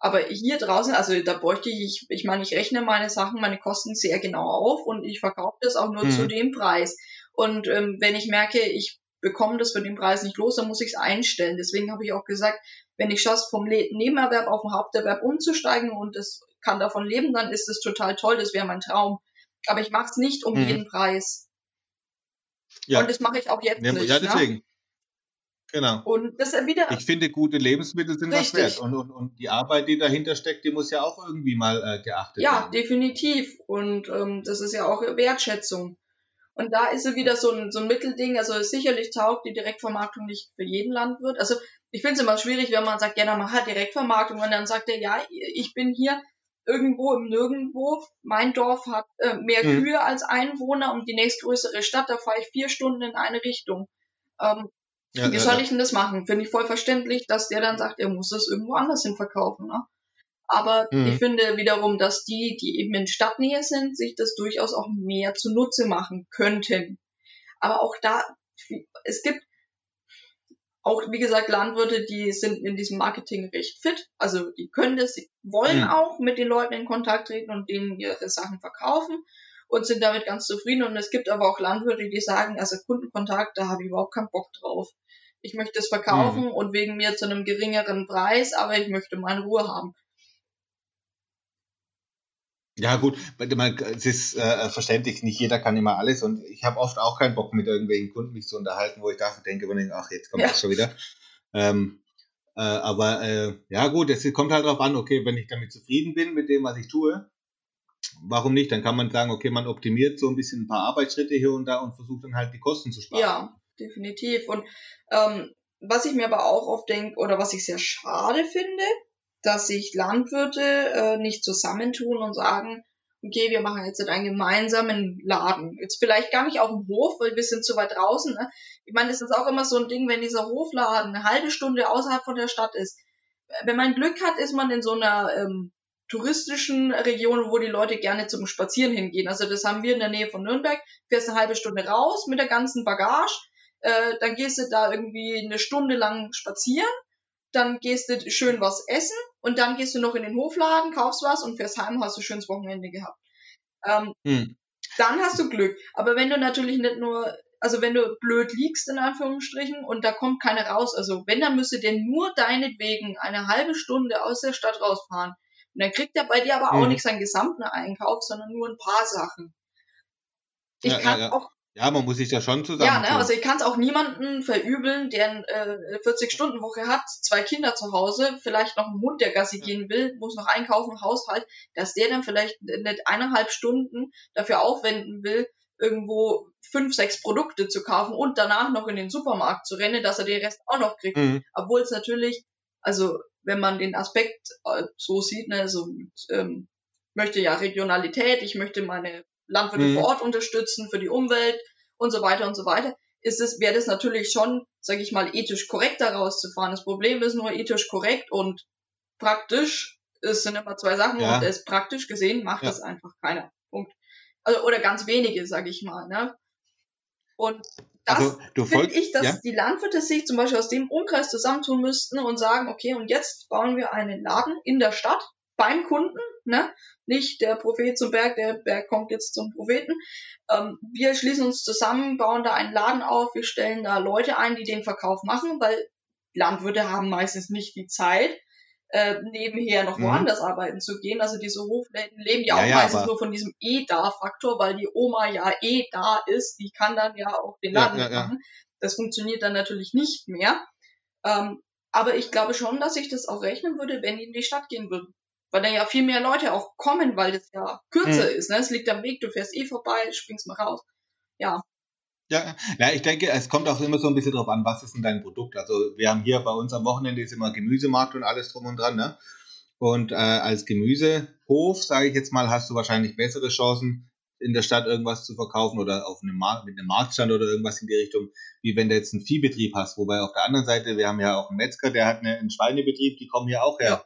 Aber hier draußen, also da bräuchte ich, ich meine, ich rechne meine Sachen, meine Kosten sehr genau auf und ich verkaufe das auch nur mhm. zu dem Preis. Und ähm, wenn ich merke, ich bekomme das für den Preis nicht los, dann muss ich es einstellen. Deswegen habe ich auch gesagt, wenn ich schaffe, vom Nebenerwerb auf den Haupterwerb umzusteigen und das kann davon leben, dann ist das total toll, das wäre mein Traum. Aber ich mache es nicht um mhm. jeden Preis. Ja. Und das mache ich auch jetzt ja, nicht. Ja, ne? deswegen. Ne? Genau. Und das wieder. Ich finde, gute Lebensmittel sind richtig. was wert. Und, und, und die Arbeit, die dahinter steckt, die muss ja auch irgendwie mal äh, geachtet ja, werden. Ja, definitiv. Und ähm, das ist ja auch Wertschätzung. Und da ist so wieder so ein, so ein Mittelding. Also sicherlich taugt die Direktvermarktung nicht für jeden Landwirt. Also ich finde es immer schwierig, wenn man sagt, ja, dann mach halt Direktvermarktung. Und dann sagt er, ja, ich bin hier irgendwo im Nirgendwo. Mein Dorf hat äh, mehr mhm. Kühe als Einwohner und die nächstgrößere Stadt, da fahre ich vier Stunden in eine Richtung. Ähm, ja, Wie soll ja, ich denn das machen? Finde ich voll verständlich, dass der dann sagt, er muss das irgendwo anders hin verkaufen. Ne? Aber mhm. ich finde wiederum, dass die, die eben in Stadtnähe sind, sich das durchaus auch mehr zunutze machen könnten. Aber auch da, es gibt auch, wie gesagt, Landwirte, die sind in diesem Marketing recht fit. Also die können das, sie wollen mhm. auch mit den Leuten in Kontakt treten und denen ihre Sachen verkaufen und sind damit ganz zufrieden. Und es gibt aber auch Landwirte, die sagen, also Kundenkontakt, da habe ich überhaupt keinen Bock drauf. Ich möchte es verkaufen mhm. und wegen mir zu einem geringeren Preis, aber ich möchte meine Ruhe haben. Ja gut, es ist äh, verständlich, nicht jeder kann immer alles und ich habe oft auch keinen Bock mit irgendwelchen Kunden mich zu unterhalten, wo ich dachte, denke, ach jetzt kommt ja. das schon wieder. Ähm, äh, aber äh, ja gut, es kommt halt darauf an, okay, wenn ich damit zufrieden bin mit dem, was ich tue, warum nicht? Dann kann man sagen, okay, man optimiert so ein bisschen ein paar Arbeitsschritte hier und da und versucht dann halt die Kosten zu sparen. Ja, definitiv. Und ähm, was ich mir aber auch oft denke, oder was ich sehr schade finde, dass sich Landwirte äh, nicht zusammentun und sagen, okay, wir machen jetzt einen gemeinsamen Laden. Jetzt vielleicht gar nicht auf dem Hof, weil wir sind zu weit draußen. Ne? Ich meine, das ist auch immer so ein Ding, wenn dieser Hofladen eine halbe Stunde außerhalb von der Stadt ist. Wenn man Glück hat, ist man in so einer ähm, touristischen Regionen, wo die Leute gerne zum Spazieren hingehen. Also das haben wir in der Nähe von Nürnberg. Fährst eine halbe Stunde raus mit der ganzen Bagage, äh, dann gehst du da irgendwie eine Stunde lang spazieren, dann gehst du schön was essen und dann gehst du noch in den Hofladen, kaufst was und fährst heim, hast du schönes Wochenende gehabt. Ähm, hm. Dann hast du Glück. Aber wenn du natürlich nicht nur, also wenn du blöd liegst, in Anführungsstrichen, und da kommt keiner raus, also wenn, dann müsste der nur deinetwegen eine halbe Stunde aus der Stadt rausfahren und dann kriegt er bei dir aber auch mhm. nicht seinen gesamten Einkauf, sondern nur ein paar Sachen. Ich ja, kann ja, ja. auch ja, man muss sich ja schon zusammen. Ja, ne, also ich kann es auch niemanden verübeln, der eine äh, 40-Stunden-Woche hat, zwei Kinder zu Hause, vielleicht noch einen Hund, der Gassi gehen will, muss noch einkaufen, Haushalt, dass der dann vielleicht nicht eineinhalb Stunden dafür aufwenden will, irgendwo fünf, sechs Produkte zu kaufen und danach noch in den Supermarkt zu rennen, dass er den Rest auch noch kriegt. Mhm. Obwohl es natürlich, also wenn man den Aspekt äh, so sieht, ne, so ähm, möchte ja Regionalität, ich möchte meine Landwirte mhm. vor Ort unterstützen für die Umwelt und so weiter und so weiter, ist es, wäre das natürlich schon, sage ich mal, ethisch korrekt daraus zu fahren. Das Problem ist nur ethisch korrekt und praktisch, es sind immer zwei Sachen ja. und es praktisch gesehen macht ja. das einfach keiner. Punkt. Also, oder ganz wenige, sage ich mal. Ne? Und das also, finde ich, dass ja? die Landwirte sich zum Beispiel aus dem Umkreis zusammentun müssten und sagen, okay, und jetzt bauen wir einen Laden in der Stadt beim Kunden, ne? Nicht der Prophet zum Berg, der Berg kommt jetzt zum Propheten. Ähm, wir schließen uns zusammen, bauen da einen Laden auf, wir stellen da Leute ein, die den Verkauf machen, weil Landwirte haben meistens nicht die Zeit, äh, nebenher noch mhm. woanders arbeiten zu gehen. Also diese Hofläden leben ja, ja auch ja, meistens nur von diesem Eh-Da-Faktor, weil die Oma ja eh da ist, die kann dann ja auch den Laden ja, machen. Das funktioniert dann natürlich nicht mehr. Ähm, aber ich glaube schon, dass ich das auch rechnen würde, wenn die in die Stadt gehen würden. Weil dann ja viel mehr Leute auch kommen, weil das ja kürzer Mhm. ist. Ne? Es liegt am Weg, du fährst eh vorbei, springst mal raus. Ja, Ja, ja, ich denke, es kommt auch immer so ein bisschen drauf an, was ist denn dein Produkt. Also wir haben hier bei uns am Wochenende ist immer Gemüsemarkt und alles drum und dran, ne? Und äh, als Gemüsehof, sage ich jetzt mal, hast du wahrscheinlich bessere Chancen, in der Stadt irgendwas zu verkaufen oder auf einem Markt, mit einem Marktstand oder irgendwas in die Richtung, wie wenn du jetzt einen Viehbetrieb hast. Wobei auf der anderen Seite, wir haben ja auch einen Metzger, der hat eine, einen Schweinebetrieb, die kommen hier auch her Ja.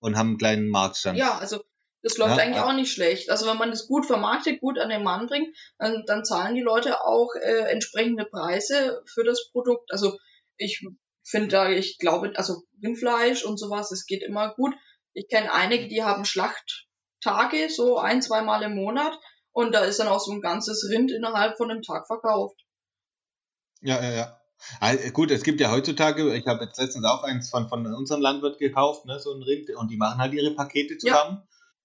Und haben einen kleinen Marktstand. ja, also das läuft Ja, eigentlich ja. auch nicht schlecht. Also wenn man das gut vermarktet, gut an den Mann bringt, dann, dann zahlen die Leute auch äh, entsprechende Preise für das Produkt. Also ich finde da, ich glaube, also Rindfleisch und sowas, es geht immer gut. Ich kenne einige, die haben Schlachttage, so ein, zweimal im Monat. Und da ist dann auch so ein ganzes Rind innerhalb von einem Tag verkauft. Ja, ja, ja. Also, gut, es gibt ja heutzutage, ich habe jetzt letztens auch eins von, von unserem Landwirt gekauft, ne, so ein Rind, und die machen halt ihre Pakete zusammen.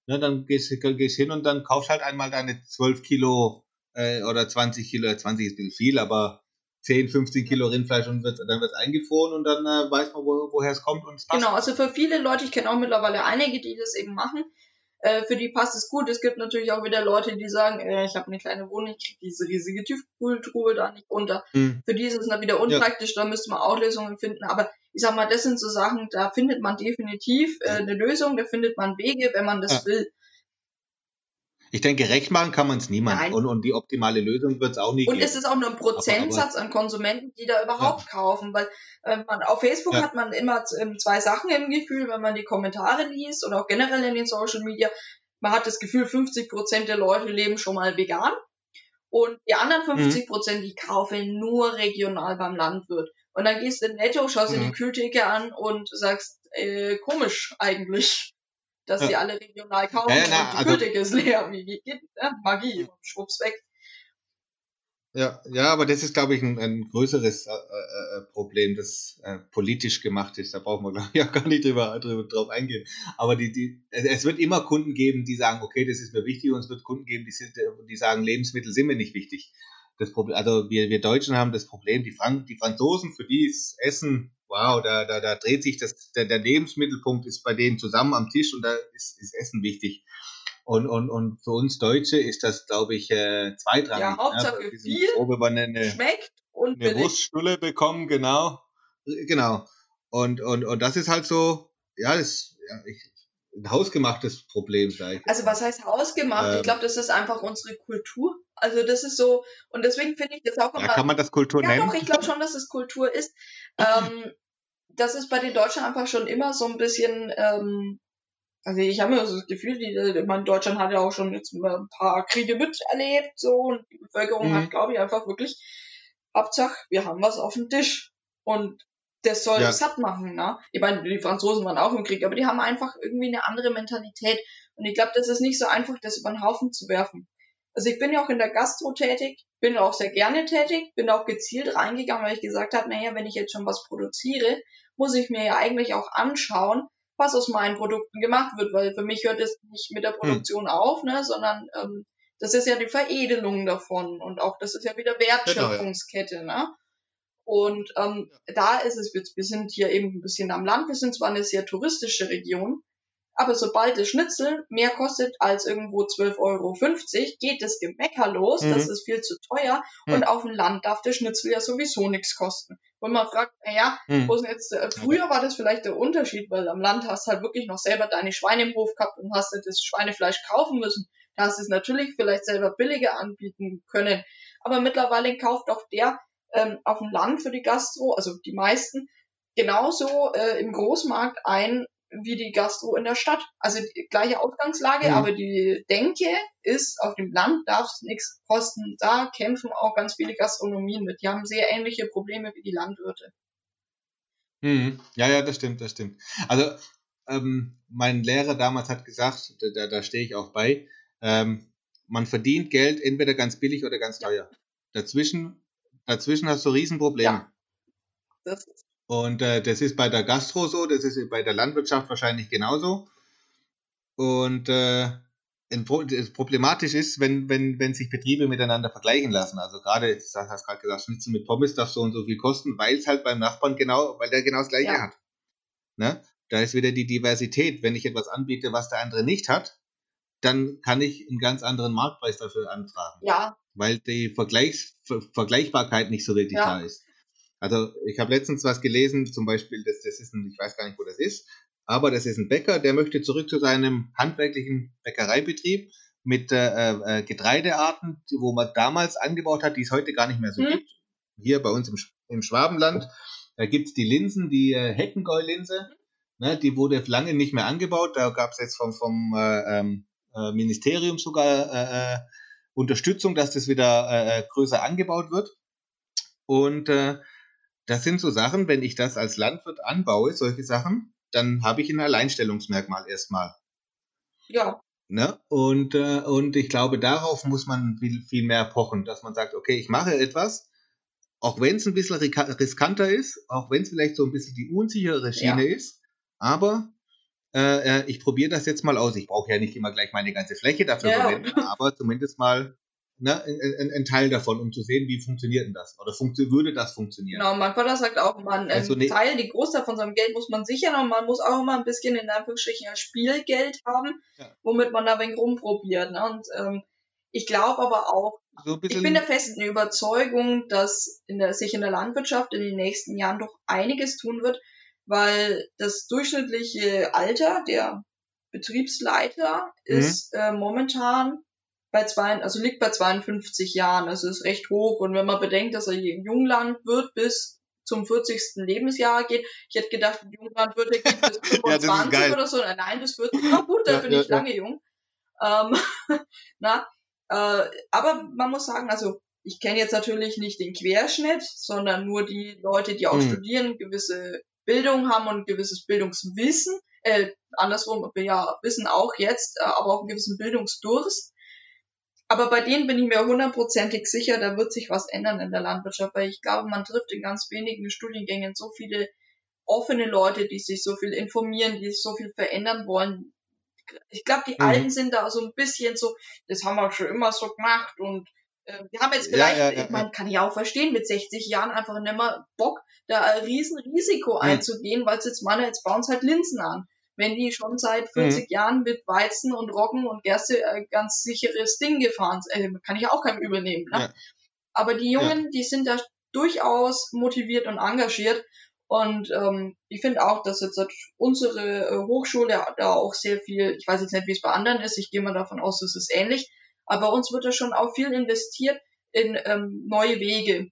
Ne, dann gehst du gehst hin und dann kaufst halt einmal deine 12 Kilo äh, oder 20 Kilo, 20 ist ein bisschen viel, aber 10, 15 Kilo Rindfleisch und wird, dann wird es eingefroren und dann äh, weiß man, wo, woher es kommt und es passt. Genau, also für viele Leute, ich kenne auch mittlerweile einige, die das eben machen, äh, für die passt es gut. Es gibt natürlich auch wieder Leute, die sagen, äh, ich habe eine kleine Wohnung, ich kriege diese riesige Tiefkühltruhe da nicht unter. Hm. Für die ist es dann wieder unpraktisch, da müsste man auch Lösungen finden. Aber ich sag mal, das sind so Sachen, da findet man definitiv äh, eine Lösung, da findet man Wege, wenn man das Ja. will. Ich denke, recht machen kann man es niemand. Und, und die optimale Lösung wird es auch nie Und geben. es ist auch nur ein Prozentsatz an Konsumenten, die da überhaupt kaufen, weil äh, man, auf Facebook Ja. hat man immer ähm, zwei Sachen im Gefühl, wenn man die Kommentare liest oder auch generell in den Social Media. Man hat das Gefühl, 50 Prozent der Leute leben schon mal vegan und die anderen Mhm. 50 Prozent, die kaufen nur regional beim Landwirt. Und dann gehst du in Netto, schaust dir Mhm. die Kühltheke an und sagst, äh, komisch eigentlich, dass Ja. die alle regional kaufen Ja, ja, na, und die also- Kühltheke ist leer. Wie geht ne? Magie, schwupps weg. Ja, ja, aber das ist, glaube ich, ein, ein größeres äh, äh, äh, Problem, das äh, politisch gemacht ist. Da brauchen wir, <laughs> glaube ich, auch gar nicht drüber, drüber drauf eingehen. Aber die, die, es, es wird immer Kunden geben, die sagen, okay, das ist mir wichtig, und es wird Kunden geben, die, sind, die sagen, Lebensmittel sind mir nicht wichtig. Das Problem, also wir, wir Deutschen haben das Problem, die, Frank die Franzosen, für die ist Essen, wow, da, da, da dreht sich das, der, der Lebensmittelpunkt ist bei denen zusammen am Tisch und da ist, ist Essen wichtig. Und, und, und für uns Deutsche ist das, glaube ich, äh, zweitrangig. Ja, Hauptsache Wir sind viel, eine, eine, Schmeckt und eine. Wurststulle bekommen, genau. Genau. Und, und, und das ist halt so, ja, das ja, ich, ein hausgemachtes Problem, sag ich. Also was heißt hausgemacht? Ähm. ich glaube, das ist einfach unsere Kultur. Also das ist so, und deswegen finde ich das auch ja, immer. kann man das Kultur ja, nennen? doch, ich glaube schon, dass es Kultur ist. Ähm, das ist bei den Deutschen einfach schon immer so ein bisschen, ähm, also ich habe immer so das Gefühl, die, ich meine, Deutschland hat ja auch schon jetzt ein paar Kriege miterlebt, so, und die Bevölkerung Mhm. hat, glaube ich, einfach wirklich, Hauptsache, wir haben was auf dem Tisch. Und das soll Ja. satt machen, ne? Ich meine, die Franzosen waren auch im Krieg, aber die haben einfach irgendwie eine andere Mentalität. Und ich glaube, das ist nicht so einfach, das über den Haufen zu werfen. Also ich bin ja auch in der Gastro tätig, bin auch sehr gerne tätig, bin auch gezielt reingegangen, weil ich gesagt habe, naja, wenn ich jetzt schon was produziere, muss ich mir ja eigentlich auch anschauen, was aus meinen Produkten gemacht wird, weil für mich hört es nicht mit der Produktion auf, ne, sondern ähm, das ist ja die Veredelung davon und auch das ist ja wieder Wertschöpfungskette, ne? Und ähm, da ist es jetzt, wir sind hier eben ein bisschen am Land, wir sind zwar eine sehr touristische Region, aber sobald das Schnitzel mehr kostet als irgendwo 12,50 Euro, geht das Gemecker los, Mhm. das ist viel zu teuer Mhm. und auf dem Land darf der Schnitzel ja sowieso nichts kosten. Und man fragt, naja, Hm. wo denn jetzt, äh, früher war das vielleicht der Unterschied, weil am Land hast du halt wirklich noch selber deine Schweine im Hof gehabt und hast das Schweinefleisch kaufen müssen. Da hast du es natürlich vielleicht selber billiger anbieten können. Aber mittlerweile kauft auch der ähm, auf dem Land für die Gastro, also die meisten, genauso äh, im Großmarkt ein wie die Gastro in der Stadt. Also die gleiche Ausgangslage, Mhm. aber die Denke ist, auf dem Land darf es nichts kosten. Da kämpfen auch ganz viele Gastronomien mit. Die haben sehr ähnliche Probleme wie die Landwirte. Mhm. Ja, ja, das stimmt, das stimmt. Also, ähm, mein Lehrer damals hat gesagt, da, da, da stehe ich auch bei, ähm, man verdient Geld entweder ganz billig oder ganz teuer. Dazwischen, dazwischen hast du Riesenprobleme. Ja. Das ist Und äh, das ist bei der Gastro so, das ist bei der Landwirtschaft wahrscheinlich genauso. Und äh, problematisch ist, wenn, wenn, wenn sich Betriebe miteinander vergleichen lassen. Also gerade, du hast gerade gesagt, Schnitzel mit Pommes darf so und so viel kosten, weil es halt beim Nachbarn genau, weil der genau das gleiche Ja. hat. Ne? da ist wieder die Diversität. Wenn ich etwas anbiete, was der andere nicht hat, dann kann ich einen ganz anderen Marktpreis dafür anfragen. Ja. Weil die Vergleichs Ver Vergleichbarkeit nicht so wirklich Ja. da ist. Also ich habe letztens was gelesen, zum Beispiel, das, das ist ein, ich weiß gar nicht, wo das ist, aber das ist ein Bäcker, der möchte zurück zu seinem handwerklichen Bäckereibetrieb mit äh, äh, Getreidearten, wo man damals angebaut hat, die es heute gar nicht mehr so Hm. gibt. Hier bei uns im, im Schwabenland, da gibt's die Linsen, die äh, Heckengäu-Linse, ne, die wurde lange nicht mehr angebaut. Da gab's jetzt vom, vom äh, ähm, äh, Ministerium sogar äh, äh, Unterstützung, dass das wieder äh, äh, größer angebaut wird. Und äh, das sind so Sachen, wenn ich das als Landwirt anbaue, solche Sachen, dann habe ich ein Alleinstellungsmerkmal erstmal. Ja. Ne? Und, äh, und ich glaube, darauf muss man viel, viel mehr pochen, dass man sagt, okay, ich mache etwas, auch wenn es ein bisschen riskanter ist, auch wenn es vielleicht so ein bisschen die unsichere Schiene ist, aber äh, äh, ich probiere das jetzt mal aus. Ich brauche ja nicht immer gleich meine ganze Fläche dafür Ja. verwenden, aber zumindest mal ne, ein, ein, Teil davon, um zu sehen, wie funktioniert denn das? Oder funktio würde das funktionieren? Genau, mein Vater sagt auch, man Also ähm, ne- Teil, die Großteil von seinem Geld muss man sichern und man muss auch immer ein bisschen in Anführungsstrichen Spielgeld haben, Ja. womit man da ein wenig rumprobiert. Ne? Und ähm, ich glaube aber auch, So ich bin der festen Überzeugung, dass in der, sich in der Landwirtschaft in den nächsten Jahren doch einiges tun wird, weil das durchschnittliche Alter der Betriebsleiter Mhm. ist äh, momentan bei zwei, also liegt bei 52 Jahren. Also ist recht hoch. Und wenn man bedenkt, dass er Junglandwirt bis zum 40. Lebensjahr geht, ich hätte gedacht, Junglandwirte geht bis <laughs> Ja, das ist 25 geil. oder so. Nein, bis 40. Na gut, da Ja, bin ja, ich ja. lange jung. Ähm, <laughs> na, äh, aber man muss sagen, also ich kenne jetzt natürlich nicht den Querschnitt, sondern nur die Leute, die auch Mhm. studieren, gewisse Bildung haben und gewisses Bildungswissen. Äh, andersrum, ja, Wissen auch jetzt, äh, aber auch einen gewissen Bildungsdurst. Aber bei denen bin ich mir hundertprozentig sicher, da wird sich was ändern in der Landwirtschaft, weil ich glaube, man trifft in ganz wenigen Studiengängen so viele offene Leute, die sich so viel informieren, die so viel verändern wollen. Ich glaube, die Mhm. Alten sind da so ein bisschen so, das haben wir schon immer so gemacht und äh, wir haben jetzt Ja, vielleicht, ja, ja, ich meine, kann ich auch verstehen, mit 60 Jahren einfach nicht mehr Bock, da ein riesen Risiko einzugehen, weil es jetzt meine, jetzt bauen sie halt Linsen an. Wenn die schon seit 40 Jahren mit Weizen und Roggen und Gerste äh, ganz sicheres Ding gefahren sind, äh, kann ich ja auch keinem übernehmen. Ne? Ja. Aber die Jungen, die sind da durchaus motiviert und engagiert. Und ähm, ich finde auch, dass jetzt unsere äh, Hochschule da auch sehr viel, ich weiß jetzt nicht, wie es bei anderen ist, ich gehe mal davon aus, es ist ähnlich, aber bei uns wird da schon auch viel investiert in ähm, neue Wege.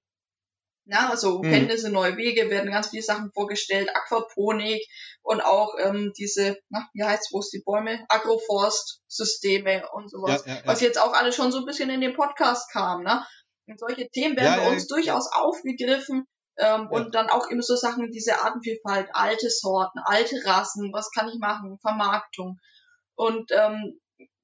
Na, also Mhm. Kenntnisse, neue Wege, werden ganz viele Sachen vorgestellt, Aquaponik und auch ähm, diese, na, wie heißt's, wo ist die Bäume? Agroforstsysteme und sowas ja, ja, ja. was jetzt auch alles schon so ein bisschen in den Podcast kam, ne? Und solche Themen werden bei uns durchaus aufgegriffen. Ähm. Und dann auch immer so Sachen, diese Artenvielfalt, alte Sorten, alte Rassen, was kann ich machen, Vermarktung. Und ähm,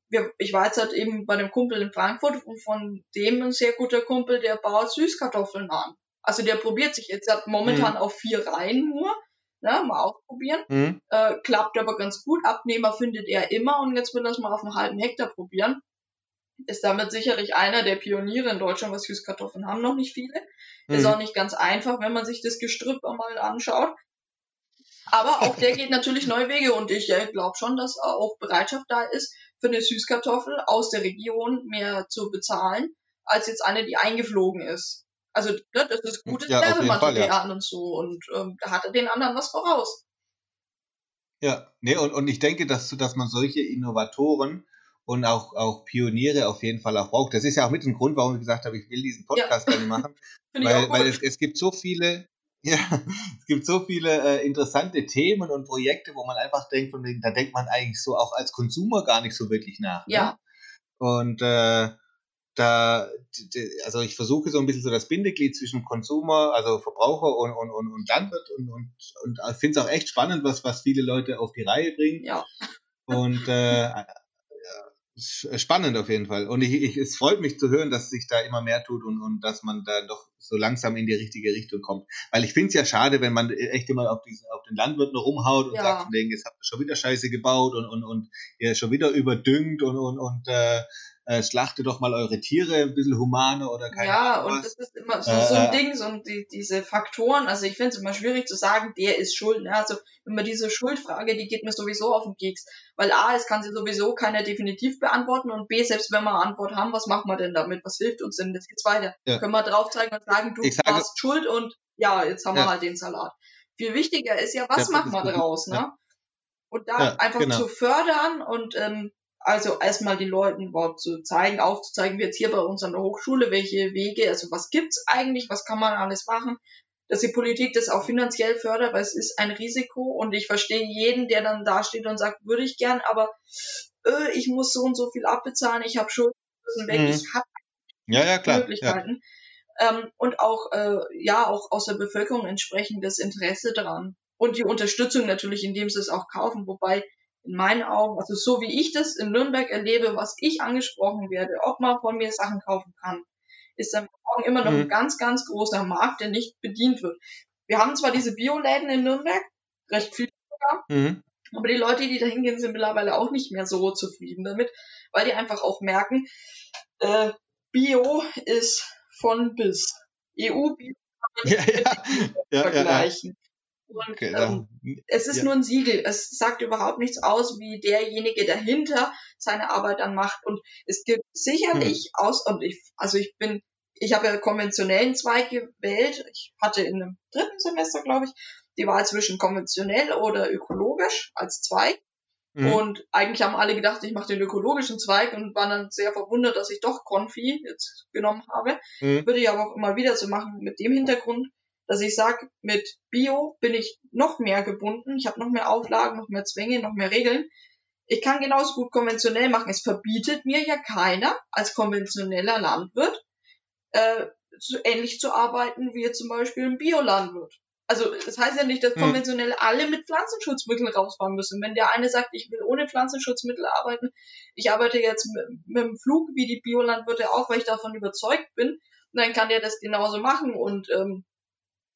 wir, ich war jetzt halt eben bei einem Kumpel in Frankfurt und von dem ein sehr guter Kumpel, der baut Süßkartoffeln an. Also der probiert sich jetzt hat momentan auf vier Reihen nur, ne, mal ausprobieren Mhm. äh, klappt aber ganz gut. Abnehmer findet er immer und jetzt will er es mal auf einem halben Hektar probieren. Ist damit sicherlich einer der Pioniere in Deutschland, was Süßkartoffeln haben noch nicht viele. Ist Mhm. auch nicht ganz einfach, wenn man sich das Gestrüpp mal anschaut. Aber auch der geht natürlich neue Wege und ich äh, glaube schon, dass auch Bereitschaft da ist, für eine Süßkartoffel aus der Region mehr zu bezahlen, als jetzt eine, die eingeflogen ist. Also ne, das ist gutes Ja, Werbematerial und so und ähm, da hat er den anderen was voraus. Ja, nee, und, und ich denke, dass, dass man solche Innovatoren und auch, auch Pioniere auf jeden Fall auch braucht. Das ist ja auch mit ein Grund, warum ich gesagt habe, ich will diesen Podcast gerne machen. <laughs> Weil weil es, es gibt so viele, <laughs> ja, es gibt so viele äh, interessante Themen und Projekte, wo man einfach denkt, von wegen, da denkt man eigentlich so auch als Konsumer gar nicht so wirklich nach. Ne? Ja. Und äh, da, also ich versuche so ein bisschen so das Bindeglied zwischen Konsumer, also Verbraucher und, und, und, und Landwirt und, und, und finde es auch echt spannend, was, was viele Leute auf die Reihe bringen. Ja. Und äh, ist <laughs> spannend auf jeden Fall. Und ich, ich, es freut mich zu hören, dass sich da immer mehr tut und, und dass man da doch so langsam in die richtige Richtung kommt. Weil ich finde es ja schade, wenn man echt immer auf, diesen, auf den Landwirt nur rumhaut und Ja. sagt, von wegen, jetzt habt ihr schon wieder Scheiße gebaut und, und, und ihr schon wieder überdüngt und, und, und äh, äh, schlachtet doch mal eure Tiere ein bisschen humaner oder keine Ja, Ahnung und was. das ist immer so, Äh, so ein äh, Ding, so die, diese Faktoren, also ich finde es immer schwierig zu sagen, der ist schuld. Ne? Also immer diese Schuldfrage, die geht mir sowieso auf den Keks. Weil A, es kann sie sowieso keiner definitiv beantworten und B, selbst wenn wir eine Antwort haben, was machen wir denn damit? Was hilft uns denn? Das geht's weiter. Ja. Können wir drauf zeigen und sagen, du sage- warst schuld und ja, jetzt haben wir Ja. halt den Salat. Viel wichtiger ist ja, was Ja, machen wir draus, ne? ja. Und da Ja, einfach genau. zu fördern und ähm, also erstmal den Leuten überhaupt zu zeigen, aufzuzeigen, wie jetzt hier bei uns an der Hochschule, welche Wege, also was gibt's eigentlich, was kann man alles machen, dass die Politik das auch finanziell fördert, weil es ist ein Risiko und ich verstehe jeden, der dann da steht und sagt, würde ich gern, aber äh, ich muss so und so viel abbezahlen, ich habe Schulden weg, Mhm. ich habe Ja, ja, klar. Ja. Möglichkeiten. Ähm, und auch, äh, ja, auch aus der Bevölkerung entsprechendes Interesse dran. Und die Unterstützung natürlich, indem sie es auch kaufen. Wobei in meinen Augen, also so wie ich das in Nürnberg erlebe, was ich angesprochen werde, ob man von mir Sachen kaufen kann, ist in meinen Augen immer noch Mhm. ein ganz, ganz großer Markt, der nicht bedient wird. Wir haben zwar diese Bioläden in Nürnberg, recht viel Mhm. aber die Leute, die da hingehen, sind mittlerweile auch nicht mehr so zufrieden damit, weil die einfach auch merken, äh, Bio ist von bis. EU-Bio ja, ja, ja. vergleichen. Und Okay, ähm, da, es ist ja. nur ein Siegel. Es sagt überhaupt nichts aus, wie derjenige dahinter seine Arbeit dann macht. Und es gibt sicherlich Hm. aus, und ich, also ich bin, ich habe ja konventionellen Zweig gewählt. Ich hatte in einem dritten Semester, glaube ich, die Wahl zwischen konventionell oder ökologisch als Zweig. Mhm. Und eigentlich haben alle gedacht, ich mache den ökologischen Zweig und waren dann sehr verwundert, dass ich doch Konfi jetzt genommen habe. Mhm. Würde ich aber auch immer wieder so machen mit dem Hintergrund, dass ich sage, mit Bio bin ich noch mehr gebunden. Ich habe noch mehr Auflagen, noch mehr Zwänge, noch mehr Regeln. Ich kann genauso gut konventionell machen. Es verbietet mir ja keiner als konventioneller Landwirt äh, so ähnlich zu arbeiten wie zum Beispiel ein Biolandwirt. Also das heißt ja nicht, dass Hm. konventionell alle mit Pflanzenschutzmitteln rausfahren müssen. Wenn der eine sagt, ich will ohne Pflanzenschutzmittel arbeiten, ich arbeite jetzt mit, mit dem Flug wie die Biolandwirte auch, weil ich davon überzeugt bin, dann kann der das genauso machen und ähm,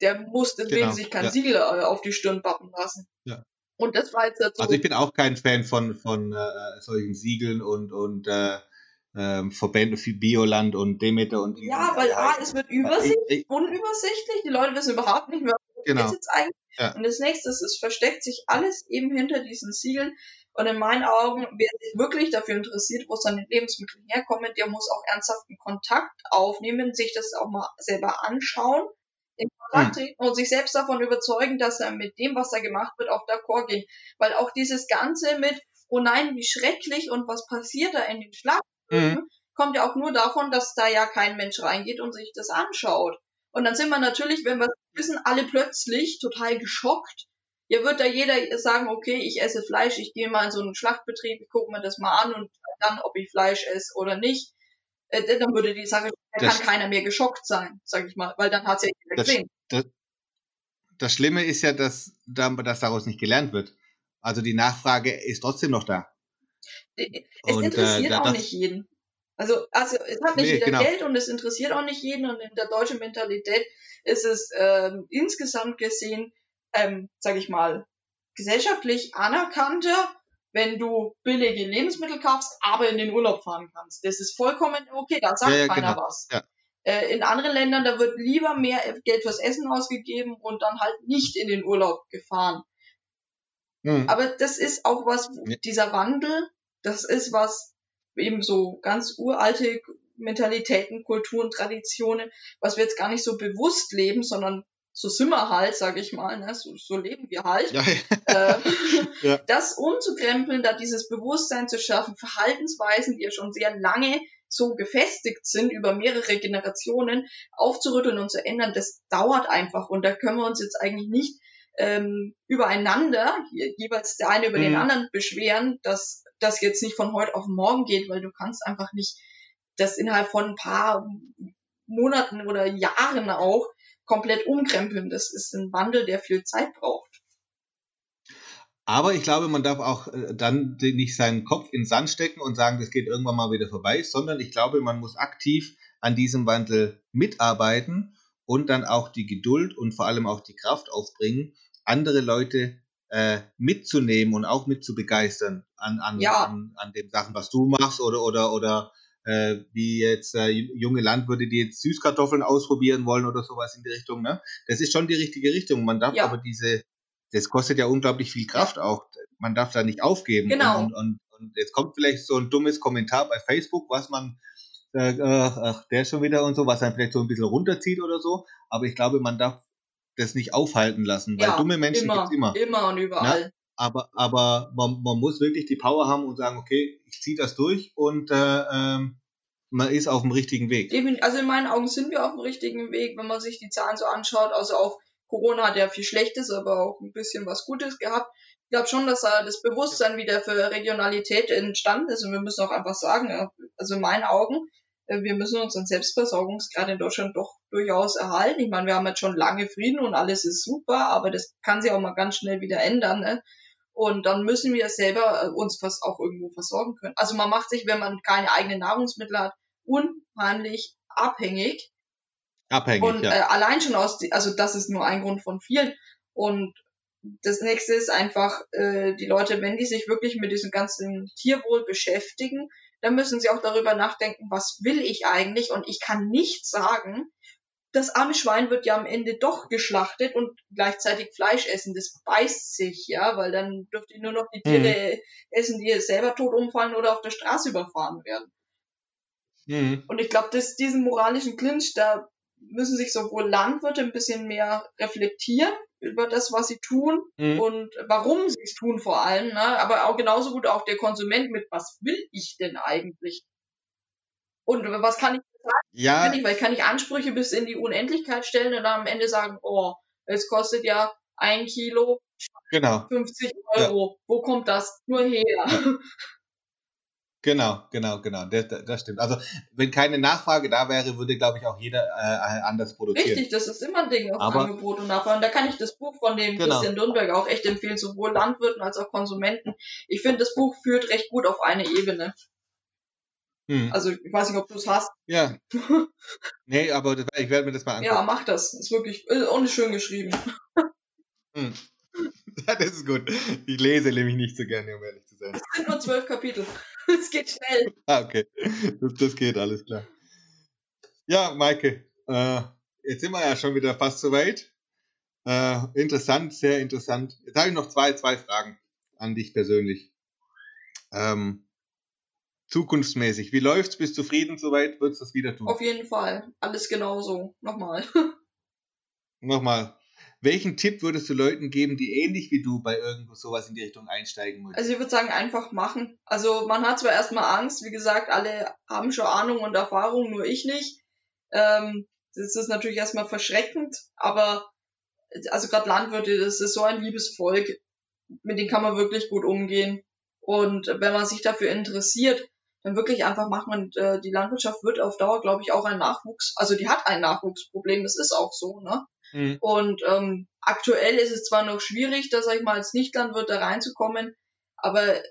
der muss deswegen Genau, sich kein ja. Siegel äh, auf die Stirn pappen lassen. Ja. Und das war jetzt dazu. Also ich bin auch kein Fan von, von äh, solchen Siegeln und, und äh, ähm, Verbände für Bioland und Demeter und die. ja, weil A, es wird übersichtlich, Ich, ich, unübersichtlich, die Leute wissen überhaupt nicht mehr, was genau. jetzt eigentlich. Ja. Und das nächste ist, es versteckt sich alles eben hinter diesen Siegeln. Und in meinen Augen, wer sich wirklich dafür interessiert, wo seine Lebensmittel herkommen, der muss auch ernsthaften Kontakt aufnehmen, sich das auch mal selber anschauen, in Kontakt treten und sich selbst davon überzeugen, dass er mit dem, was da gemacht wird, auch d'accord geht. Weil auch dieses Ganze mit, oh nein, wie schrecklich und was passiert da in den Schlachthöfen, Mhm. kommt ja auch nur davon, dass da ja kein Mensch reingeht und sich das anschaut. Und dann sind wir natürlich, wenn wir wissen, alle plötzlich total geschockt. Ja, wird da jeder sagen, okay, ich esse Fleisch, ich gehe mal in so einen Schlachtbetrieb, ich gucke mir das mal an und dann, ob ich Fleisch esse oder nicht. Äh, dann würde die Sache, dann Das- kann keiner mehr geschockt sein, sag ich mal, weil dann hat es ja jeder Das, gesehen. das, das Schlimme ist ja, dass, da- dass daraus nicht gelernt wird. Also die Nachfrage ist trotzdem noch da. Äh, Es Und, äh, interessiert da- auch nicht jeden. Also, also es hat nicht Nee, jeder genau. Geld und es interessiert auch nicht jeden und in der deutschen Mentalität ist es ähm, insgesamt gesehen, ähm, sag ich mal, gesellschaftlich anerkannter, wenn du billige Lebensmittel kaufst, aber in den Urlaub fahren kannst. Das ist vollkommen okay, da sagt Ja, ja, keiner genau. was. Ja. Äh, in anderen Ländern, da wird lieber mehr Geld fürs Essen ausgegeben und dann halt nicht in den Urlaub gefahren. Mhm. Aber das ist auch was, dieser Wandel, das ist was, eben so ganz uralte Mentalitäten, Kulturen, Traditionen, was wir jetzt gar nicht so bewusst leben, sondern so sind wir halt, sag ich mal, ne? so, so leben wir halt. ja, Äh, <laughs> Ja. Das umzukrempeln, da dieses Bewusstsein zu schaffen, Verhaltensweisen, die ja schon sehr lange so gefestigt sind, über mehrere Generationen aufzurütteln und zu ändern, das dauert einfach. Und da können wir uns jetzt eigentlich nicht ähm, übereinander, je- jeweils der eine über den Mhm. anderen beschweren, dass das jetzt nicht von heute auf morgen geht, weil du kannst einfach nicht das innerhalb von ein paar Monaten oder Jahren auch komplett umkrempeln. Das ist ein Wandel, der viel Zeit braucht. Aber ich glaube, man darf auch äh, dann nicht seinen Kopf in den Sand stecken und sagen, das geht irgendwann mal wieder vorbei, sondern ich glaube, man muss aktiv an diesem Wandel mitarbeiten und dann auch die Geduld und vor allem auch die Kraft aufbringen, andere Leute äh, mitzunehmen und auch mit zu begeistern an, an, Ja. an, an den Sachen, was du machst oder oder oder äh, wie jetzt äh, junge Landwirte, die jetzt Süßkartoffeln ausprobieren wollen oder sowas in die Richtung. Ne? Das ist schon die richtige Richtung. Man darf Ja. aber diese, das kostet ja unglaublich viel Kraft auch. Man darf da nicht aufgeben. Genau. Und, und, und jetzt kommt vielleicht so ein dummes Kommentar bei Facebook, was man sagt, ach, der schon wieder und so, was dann vielleicht so ein bisschen runterzieht oder so. Aber ich glaube, man darf das nicht aufhalten lassen, weil Ja, dumme Menschen immer, gibt's immer. immer und überall. Aber, aber man, man muss wirklich die Power haben und sagen, okay, ich ziehe das durch und äh, ähm, man ist auf dem richtigen Weg. Also in meinen Augen sind wir auf dem richtigen Weg, wenn man sich die Zahlen so anschaut. Also auch Corona hat ja viel Schlechtes, aber auch ein bisschen was Gutes gehabt. Ich glaube schon, dass da das Bewusstsein wieder für Regionalität entstanden ist und wir müssen auch einfach sagen, äh, also in meinen Augen, äh, wir müssen unseren Selbstversorgungsgrad in Deutschland doch durchaus erhalten. Ich meine, wir haben jetzt schon lange Frieden und alles ist super, aber das kann sich auch mal ganz schnell wieder ändern. Ne? Und dann müssen wir selber äh, uns was auch irgendwo versorgen können. Also man macht sich, wenn man keine eigenen Nahrungsmittel hat, unheimlich abhängig. Abhängig, Und ja. äh, allein schon aus, die, also das ist nur ein Grund von vielen. Und das nächste ist einfach, äh, die Leute, wenn die sich wirklich mit diesem ganzen Tierwohl beschäftigen, dann müssen sie auch darüber nachdenken, was will ich eigentlich? Und ich kann nicht sagen, das arme Schwein wird ja am Ende doch geschlachtet und gleichzeitig Fleisch essen. Das beißt sich, ja, weil dann dürfte ich nur noch die Tiere essen, die selber tot umfallen oder auf der Straße überfahren werden. Mhm. Und ich glaube, dass diesen moralischen Clinch, da müssen sich sowohl Landwirte ein bisschen mehr reflektieren über das, was sie tun Mhm. und warum sie es tun vor allem, ne? aber auch genauso gut auch der Konsument mit, was will ich denn eigentlich? Und was kann ich Ja, nicht, weil ich kann nicht Ansprüche bis in die Unendlichkeit stellen und dann am Ende sagen, oh, es kostet ja ein Kilo genau, 50 Euro. Wo kommt das nur her? genau, genau, genau. Das, das stimmt. Also wenn keine Nachfrage da wäre, würde, glaube ich, auch jeder äh, anders produzieren. Richtig, das ist immer ein Ding auf Aber- Angebot und Nachfrage. Und da kann ich das Buch von dem Genau. Christian Nürnberg auch echt empfehlen, sowohl Landwirten als auch Konsumenten. Ich finde, das Buch führt recht gut auf eine Ebene. Hm. Also ich weiß nicht, ob du es hast. Ja. <laughs> Nee, aber das, ich werde mir das mal angucken. Ja, mach das. Ist wirklich ist auch nicht schön geschrieben. Hm. <laughs> Das ist gut. Ich lese nämlich nicht so gerne, um ehrlich zu sein. Es sind nur zwölf Kapitel. <laughs> Es geht schnell. Ah, okay. Das, das geht, alles klar. Ja, Maike, äh, jetzt sind wir ja schon wieder fast soweit. Äh, interessant, sehr interessant. Jetzt habe ich noch zwei, zwei Fragen an dich persönlich. Ähm, zukunftsmäßig, wie läuft's? Bist du zufrieden soweit? Würdest du das wieder tun? Auf jeden Fall. Alles genauso. Nochmal. <laughs> Nochmal. Welchen Tipp würdest du Leuten geben, die ähnlich wie du bei irgendwo sowas in die Richtung einsteigen möchten? Also ich würde sagen, einfach machen. Also man hat zwar erstmal Angst, wie gesagt, alle haben schon Ahnung und Erfahrung, nur ich nicht. Ähm, das ist natürlich erstmal verschreckend, aber also gerade Landwirte, das ist so ein liebes Volk, mit denen kann man wirklich gut umgehen. Und wenn man sich dafür interessiert, dann wirklich einfach machen und äh, die Landwirtschaft wird auf Dauer, glaube ich, auch ein Nachwuchs, also die hat ein Nachwuchsproblem, das ist auch so, ne? Hm. Und ähm, aktuell ist es zwar noch schwierig, da sag ich mal als Nichtlandwirt da reinzukommen, aber äh,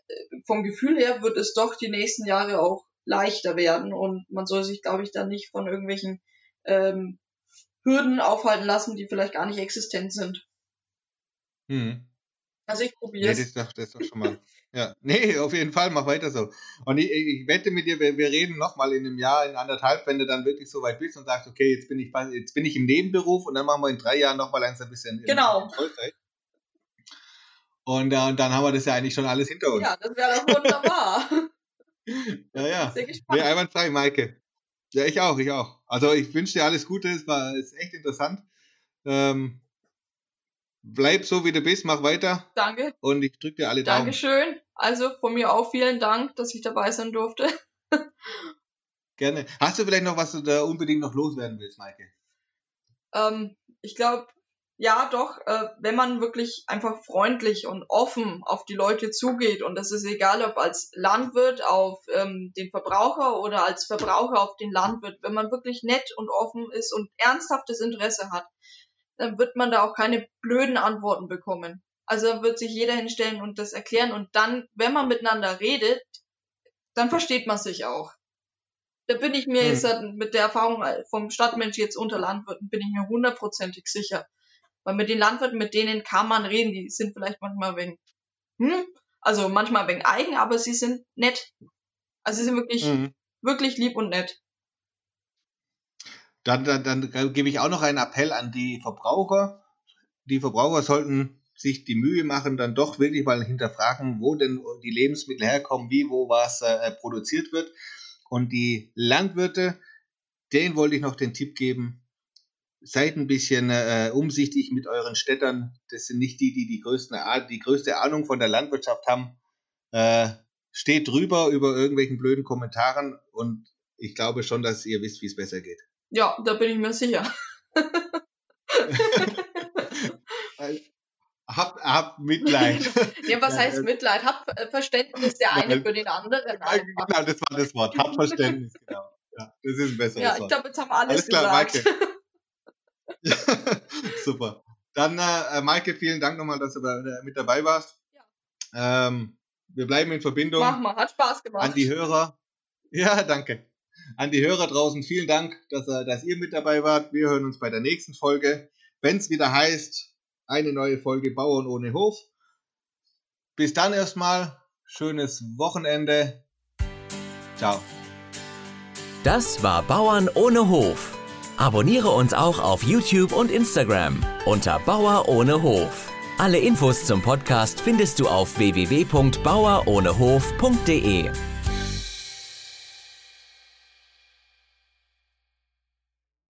vom Gefühl her wird es doch die nächsten Jahre auch leichter werden und man soll sich, glaube ich, dann nicht von irgendwelchen ähm, Hürden aufhalten lassen, die vielleicht gar nicht existent sind. Hm. Also ich Nee, probiere das es. ist doch, das ist doch schon mal. Ja, nee, auf jeden Fall, mach weiter so. Und ich, ich wette mit dir, wir, wir reden nochmal in einem Jahr, in anderthalb, wenn du dann wirklich so weit bist und sagst, okay, jetzt bin ich, jetzt bin ich im Nebenberuf und dann machen wir in drei Jahren nochmal langsam ein bisschen in, Genau. in Vollzeit. Und, äh, und dann haben wir das ja eigentlich schon alles hinter uns. Ja, das wäre doch wunderbar. <laughs> ja. ja. Sehr Nee, gespannt. einwandfrei, Maike. Ja, ich auch, ich auch. Also ich wünsche dir alles Gute, es war ist echt interessant. Ähm, bleib so, wie du bist, mach weiter Danke. und ich drücke dir alle Daumen. Dankeschön. Also von mir auch vielen Dank, dass ich dabei sein durfte. <laughs> Gerne. Hast du vielleicht noch was du da unbedingt noch loswerden willst, Maike? Ähm, ich glaube, ja, doch, äh, wenn man wirklich einfach freundlich und offen auf die Leute zugeht und das ist egal, ob als Landwirt auf ähm, den Verbraucher oder als Verbraucher auf den Landwirt, wenn man wirklich nett und offen ist und ernsthaftes Interesse hat, dann wird man da auch keine blöden Antworten bekommen. Also dann wird sich jeder hinstellen und das erklären und dann, wenn man miteinander redet, dann versteht man sich auch. Da bin ich mir Hm. jetzt halt mit der Erfahrung vom Stadtmensch jetzt unter Landwirten, bin ich mir hundertprozentig sicher. Weil mit den Landwirten, mit denen kann man reden, die sind vielleicht manchmal wegen, hm, also manchmal wegen eigen, aber sie sind nett. Also sie sind wirklich Mhm. wirklich lieb und nett. Dann, dann, dann gebe ich auch noch einen Appell an die Verbraucher. Die Verbraucher sollten sich die Mühe machen, dann doch wirklich mal hinterfragen, wo denn die Lebensmittel herkommen, wie, wo was äh, produziert wird. Und die Landwirte, denen wollte ich noch den Tipp geben, seid ein bisschen äh, umsichtig mit euren Städtern. Das sind nicht die, die die, größten, die größte Ahnung von der Landwirtschaft haben. Äh, steht drüber über irgendwelchen blöden Kommentaren und ich glaube schon, dass ihr wisst, wie es besser geht. Ja, da bin ich mir sicher. hab, hab Mitleid. <laughs> ja, was heißt Mitleid? Hab äh, Verständnis der eine für den anderen. Einfach. Genau, das war das Wort. Hab Verständnis, genau. Ja, das ist ein besseres ja, ich glaube, jetzt haben wir alles, alles klar. Maike. <laughs> Super. Dann, äh, Maike, vielen Dank nochmal, dass du da, äh, mit dabei warst. Ja. Ähm, wir bleiben in Verbindung. Mach mal, hat Spaß gemacht. An die Hörer. Ja, danke. An die Hörer draußen vielen Dank, dass, äh, dass ihr mit dabei wart. Wir hören uns bei der nächsten Folge, wenn es wieder heißt, eine neue Folge Bauern ohne Hof. Bis dann erstmal. Schönes Wochenende. Ciao. Das war Bauern ohne Hof. Abonniere uns auch auf YouTube und Instagram unter Bauer ohne Hof. Alle Infos zum Podcast findest du auf www.bauerohnehof.de.